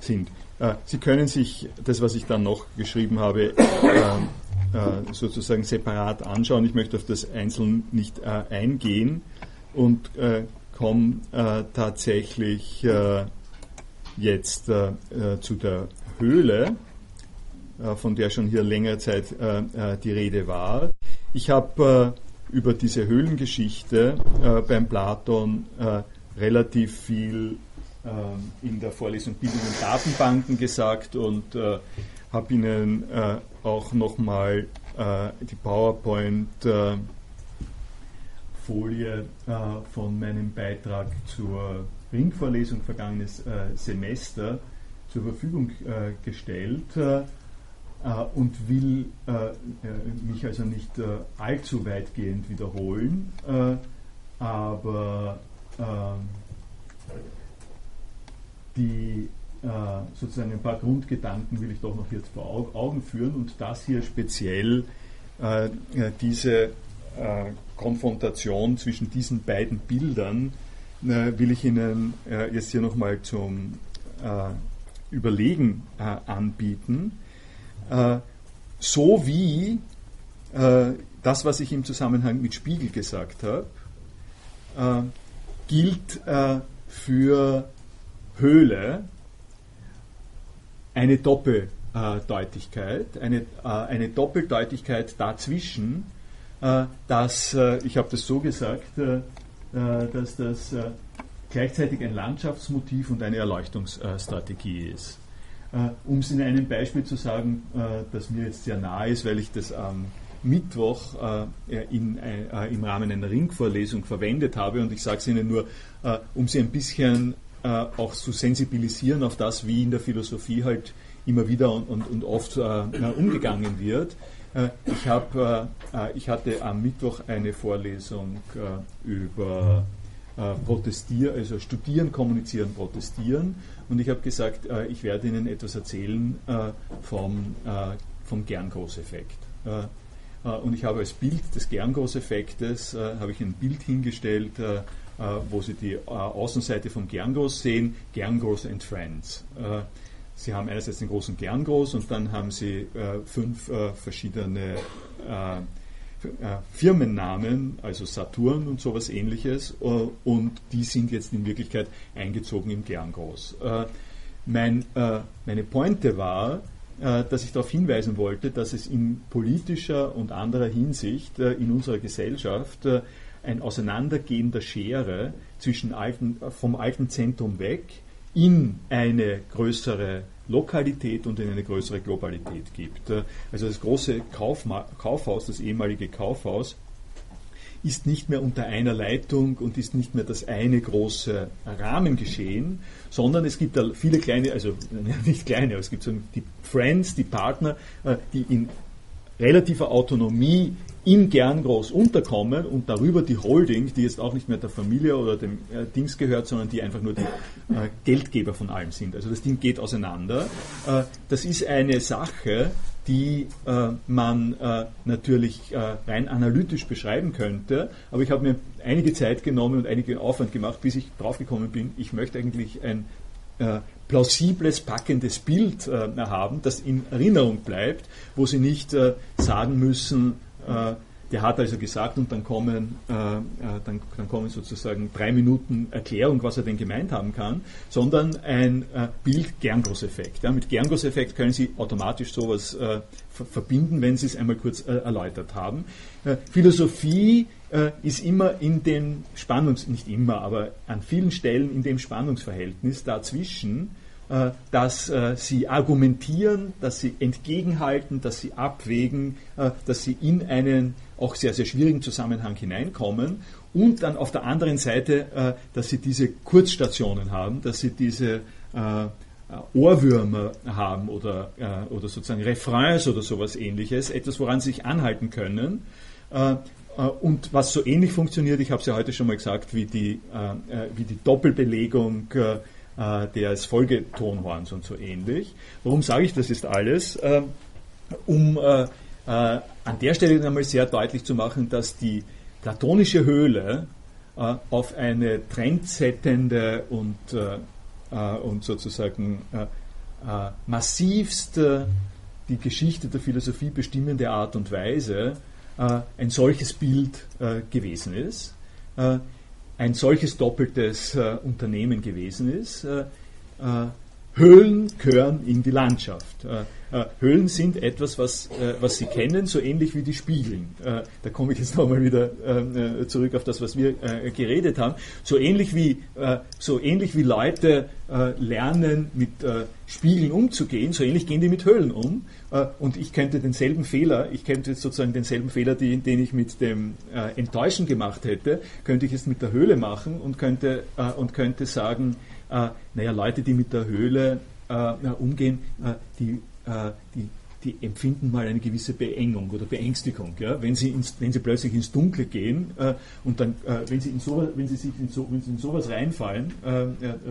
sind. Äh, Sie können sich das, was ich dann noch geschrieben habe, ähm, äh, sozusagen separat anschauen. Ich möchte auf das einzeln nicht äh, eingehen und äh, komme äh, tatsächlich jetzt zu der Höhle, von der schon hier längere Zeit die Rede war. Ich habe über diese Höhlengeschichte äh, beim Platon äh, relativ viel äh, in der Vorlesung Bildung und Datenbanken gesagt und äh, habe Ihnen äh, auch nochmal äh, die PowerPoint-Folie von meinem Beitrag zur Ringvorlesung vergangenes Semester zur Verfügung gestellt und will äh, äh, mich also nicht allzu weitgehend wiederholen, aber ähm, die sozusagen ein paar Grundgedanken will ich doch noch jetzt vor Augen führen und das hier speziell diese Konfrontation zwischen diesen beiden Bildern will ich Ihnen jetzt hier nochmal zum Überlegen anbieten. Äh, so wie äh, das, was ich im Zusammenhang mit Spiegel gesagt habe, äh, gilt für Höhle eine Doppeldeutigkeit, eine, eine Doppeldeutigkeit dazwischen, dass, ich habe das so gesagt, dass das gleichzeitig ein Landschaftsmotiv und eine Erleuchtungsstrategie ist. Äh, um es in einem Beispiel zu sagen, äh, das mir jetzt sehr nahe ist, weil ich das am Mittwoch äh, in, im Rahmen einer Ringvorlesung verwendet habe. Und ich sage es Ihnen nur, um Sie ein bisschen auch zu sensibilisieren auf das, wie in der Philosophie halt immer wieder und, und, und oft umgegangen wird. ich, hab, ich hatte am Mittwoch eine Vorlesung über Protestieren, also Studieren, Kommunizieren, Protestieren. Und ich habe gesagt, ich werde Ihnen etwas erzählen vom, vom Gerngroßeffekt. Und ich habe als Bild des Gerngroßeffektes habe ich ein Bild hingestellt, wo Sie die Außenseite vom Gerngroß sehen, Gerngroß and Friends. Sie haben einerseits den großen Gerngroß und dann haben Sie fünf verschiedene Firmennamen, also Saturn und sowas ähnliches, und die sind jetzt in Wirklichkeit eingezogen im Gerngroß. Mein, meine Pointe war, äh, dass ich darauf hinweisen wollte, dass es in politischer und anderer Hinsicht äh, in unserer Gesellschaft äh, ein Auseinandergehen der Schere zwischen alten, vom alten Zentrum weg in eine größere Lokalität und in eine größere Globalität gibt. Also das große Kaufma Kaufhaus, das ehemalige Kaufhaus, ist nicht mehr unter einer Leitung und ist nicht mehr das eine große Rahmengeschehen, sondern es gibt da viele kleine, also <laughs> nicht kleine, aber es gibt so die Friends, die Partner, äh, die in relativer Autonomie im Gerngroß unterkommen und darüber die Holding, die jetzt auch nicht mehr der Familie oder dem äh, Dings gehört, sondern die einfach nur die äh, Geldgeber von allem sind. Also das Ding geht auseinander. Äh, das ist eine Sache, die äh, man äh, natürlich äh, rein analytisch beschreiben könnte. Aber ich habe mir einige Zeit genommen und einigen Aufwand gemacht, bis ich draufgekommen bin, ich möchte eigentlich ein plausibles, packendes Bild haben, das in Erinnerung bleibt, wo Sie nicht sagen müssen, der hat also gesagt und dann kommen, äh, äh, dann, dann, kommen sozusagen drei Minuten Erklärung, was er denn gemeint haben kann, sondern ein äh, Bild-Gerngroß-Effekt. Ja, mit Gerngroß-Effekt können Sie automatisch sowas äh, verbinden, wenn Sie es einmal kurz äh, erläutert haben. Äh, Philosophie ist immer in dem Spannungs, nicht immer, aber an vielen Stellen in dem Spannungsverhältnis dazwischen, dass sie argumentieren, dass sie entgegenhalten, dass sie abwägen, dass sie in einen auch sehr, sehr schwierigen Zusammenhang hineinkommen und dann auf der anderen Seite, äh, dass sie diese Kurzstationen haben, dass sie diese äh, Ohrwürmer haben oder, äh, oder sozusagen Refrains oder sowas ähnliches, etwas, woran sie sich anhalten können. Äh, äh, und was so ähnlich funktioniert, ich habe es ja heute schon mal gesagt, wie die, äh, wie die Doppelbelegung des Folgetonhorns und so ähnlich. Warum sage ich das jetzt alles? um äh, an der Stelle einmal sehr deutlich zu machen, dass die platonische Höhle äh, auf eine trendsettende und, äh, äh und sozusagen äh, äh, massivst die Geschichte der Philosophie bestimmende Art und Weise ein solches Bild gewesen ist, ein solches doppeltes Unternehmen gewesen ist. Höhlen gehören in die Landschaft. Äh, Höhlen sind etwas, was, äh, was Sie kennen, so ähnlich wie die Spiegeln. Äh, da komme ich jetzt nochmal wieder äh, zurück auf das, was wir äh, geredet haben. So ähnlich wie, äh, so ähnlich wie Leute lernen, mit Spiegeln umzugehen, so ähnlich gehen die mit Höhlen um. und ich könnte denselben Fehler, ich könnte sozusagen denselben Fehler, den, den ich mit dem Enttäuschen gemacht hätte, könnte ich jetzt mit der Höhle machen und könnte, und könnte sagen, naja, Leute, die mit der Höhle umgehen, die äh, die, die empfinden mal eine gewisse Beengung oder Beängstigung. Ja? Wenn, sie ins, wenn sie plötzlich ins Dunkle gehen äh, und dann, äh, wenn, sie in so, wenn sie sich in, so, wenn sie in sowas reinfallen, äh, äh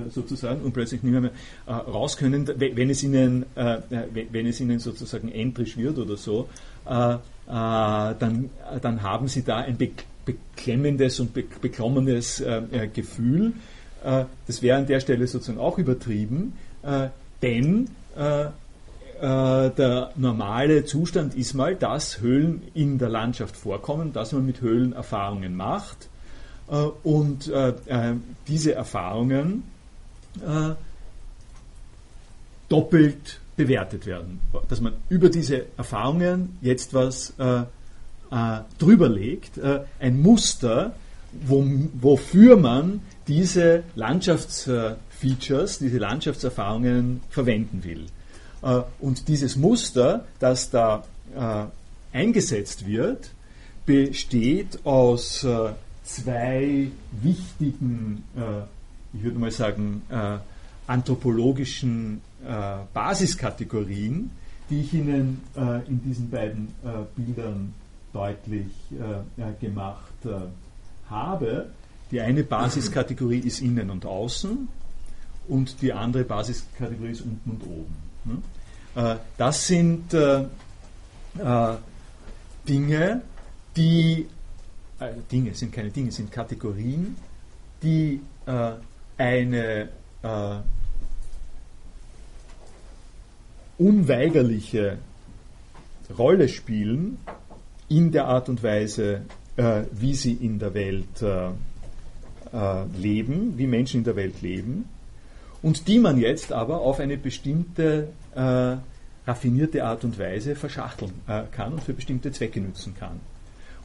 sozusagen, und plötzlich nicht mehr, äh, raus können, wenn es ihnen, wenn es ihnen sozusagen entrisch wird oder so, dann, dann haben sie da ein beklemmendes und beklommenes Gefühl. Das wäre an der Stelle sozusagen auch übertrieben, denn äh, der normale Zustand ist mal, dass Höhlen in der Landschaft vorkommen, dass man mit Höhlen Erfahrungen macht äh, und äh, diese Erfahrungen doppelt bewertet werden. Dass man über diese Erfahrungen jetzt was drüber legt, ein Muster, wo, wofür man diese Landschaftsfeatures, diese Landschaftserfahrungen verwenden will. Äh, und dieses Muster, das da äh, eingesetzt wird, besteht aus äh, zwei wichtigen, ich würde mal sagen, anthropologischen Basiskategorien, die ich Ihnen in diesen beiden Bildern deutlich gemacht habe. Die eine Basiskategorie ist innen und außen und die andere Basiskategorie ist unten und oben. Hm? Das sind Dinge, die äh, Dinge sind keine Dinge, sind Kategorien, die äh, eine äh, unweigerliche Rolle spielen in der Art und Weise, äh, wie sie in der Welt äh, äh, leben, wie Menschen in der Welt leben, und die man jetzt aber auf eine bestimmte raffinierte Art und Weise verschachteln kann und für bestimmte Zwecke nutzen kann.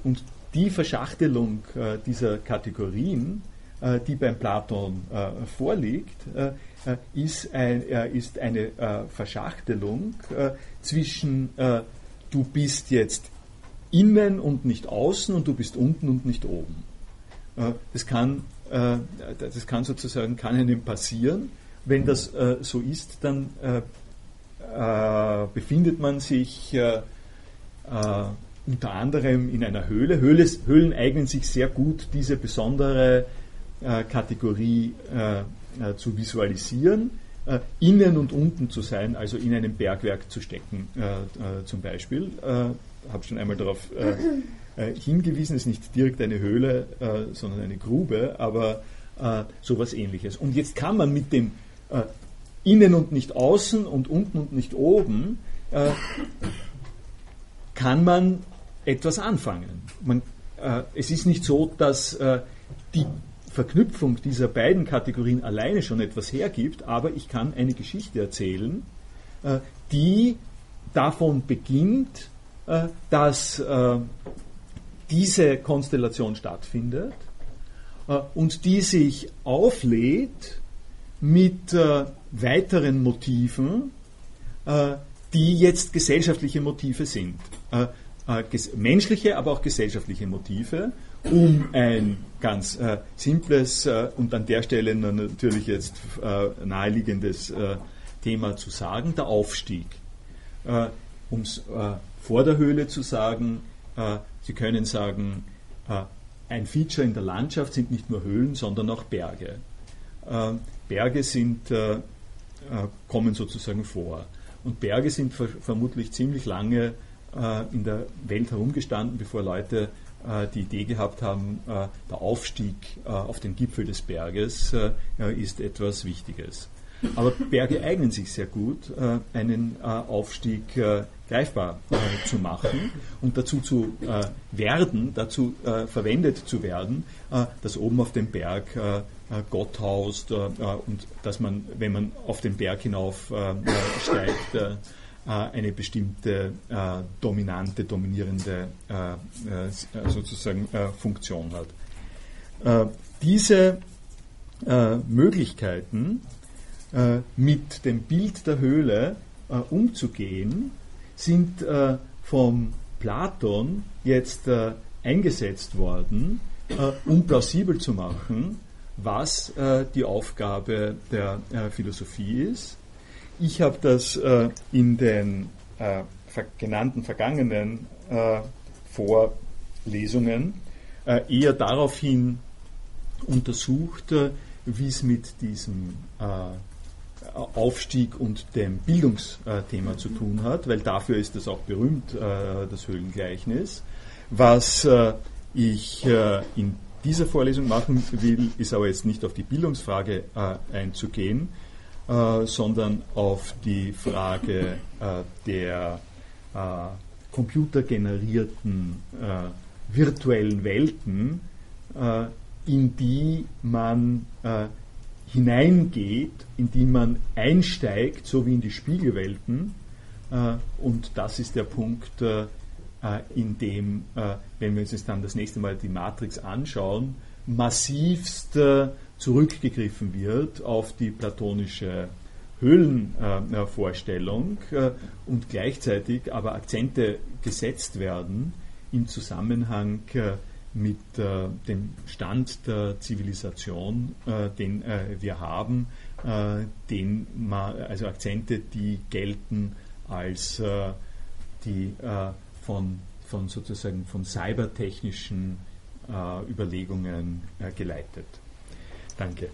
Und die Verschachtelung äh, dieser Kategorien, äh, die beim Platon äh, vorliegt, ist, ein, ist, eine Verschachtelung zwischen du bist jetzt innen und nicht außen und du bist unten und nicht oben. Das, kann, das kann sozusagen kann einem passieren. Wenn das so ist, dann befindet man sich unter anderem in einer Höhle. Höhle Höhlen eignen sich sehr gut, diese besondere äh, Kategorie äh, äh, zu visualisieren, äh, innen und unten zu sein, also in einem Bergwerk zu stecken äh, äh, zum Beispiel. Ich habe schon einmal darauf hingewiesen, es ist nicht direkt eine Höhle, sondern eine Grube, aber sowas ähnliches. Und jetzt kann man mit dem innen und nicht außen und unten und nicht oben kann man etwas anfangen. Man, äh, es ist nicht so, dass äh, die Verknüpfung dieser beiden Kategorien alleine schon etwas hergibt, aber ich kann eine Geschichte erzählen, äh, die davon beginnt, äh, dass äh, diese Konstellation stattfindet äh, und die sich auflädt mit weiteren Motiven, die jetzt gesellschaftliche Motive sind äh, menschliche, aber auch gesellschaftliche Motive, um ein ganz äh, simples äh, und an der Stelle natürlich jetzt äh, naheliegendes äh, Thema zu sagen, der Aufstieg. Äh, um es vor der Höhle zu sagen, Sie können sagen, ein Feature in der Landschaft sind nicht nur Höhlen, sondern auch Berge. Berge sind, kommen sozusagen vor. Und Berge sind ver vermutlich ziemlich lange äh, in der Welt herumgestanden, bevor Leute äh, die Idee gehabt haben, äh, der Aufstieg auf den Gipfel des Berges ist etwas Wichtiges. Aber Berge eignen sich sehr gut, einen Aufstieg greifbar zu machen und dazu zu werden, dazu verwendet zu werden, dass oben auf dem Berg Gott haust und dass man, wenn man auf den Berg hinauf steigt, äh, eine bestimmte äh, dominante, dominierende äh, sozusagen Funktion hat. diese Möglichkeiten mit dem Bild der Höhle umzugehen, sind vom Platon jetzt eingesetzt worden, um plausibel zu machen, was die Aufgabe der Philosophie ist. Ich habe das äh, in den äh, genannten vergangenen äh, Vorlesungen äh, eher daraufhin untersucht, äh, wie es mit diesem äh, Aufstieg und dem Bildungsthema zu tun hat, weil dafür ist es auch berühmt, das Höhlengleichnis. Was ich in dieser Vorlesung machen will, ist aber jetzt nicht auf die Bildungsfrage einzugehen, äh, sondern auf die Frage äh, der äh, computergenerierten äh, virtuellen Welten, äh, in die man hineingeht, in die man einsteigt, so wie in die Spiegelwelten. und das ist der Punkt, in dem, wenn wir uns jetzt dann das nächste Mal die Matrix anschauen, massivst zurückgegriffen wird auf die platonische Höhlenvorstellung und gleichzeitig aber Akzente gesetzt werden im Zusammenhang mit dem Stand der Zivilisation, den wir haben, den man, also Akzente, die gelten als die von, von sozusagen von cybertechnischen äh, Überlegungen äh, geleitet. Danke.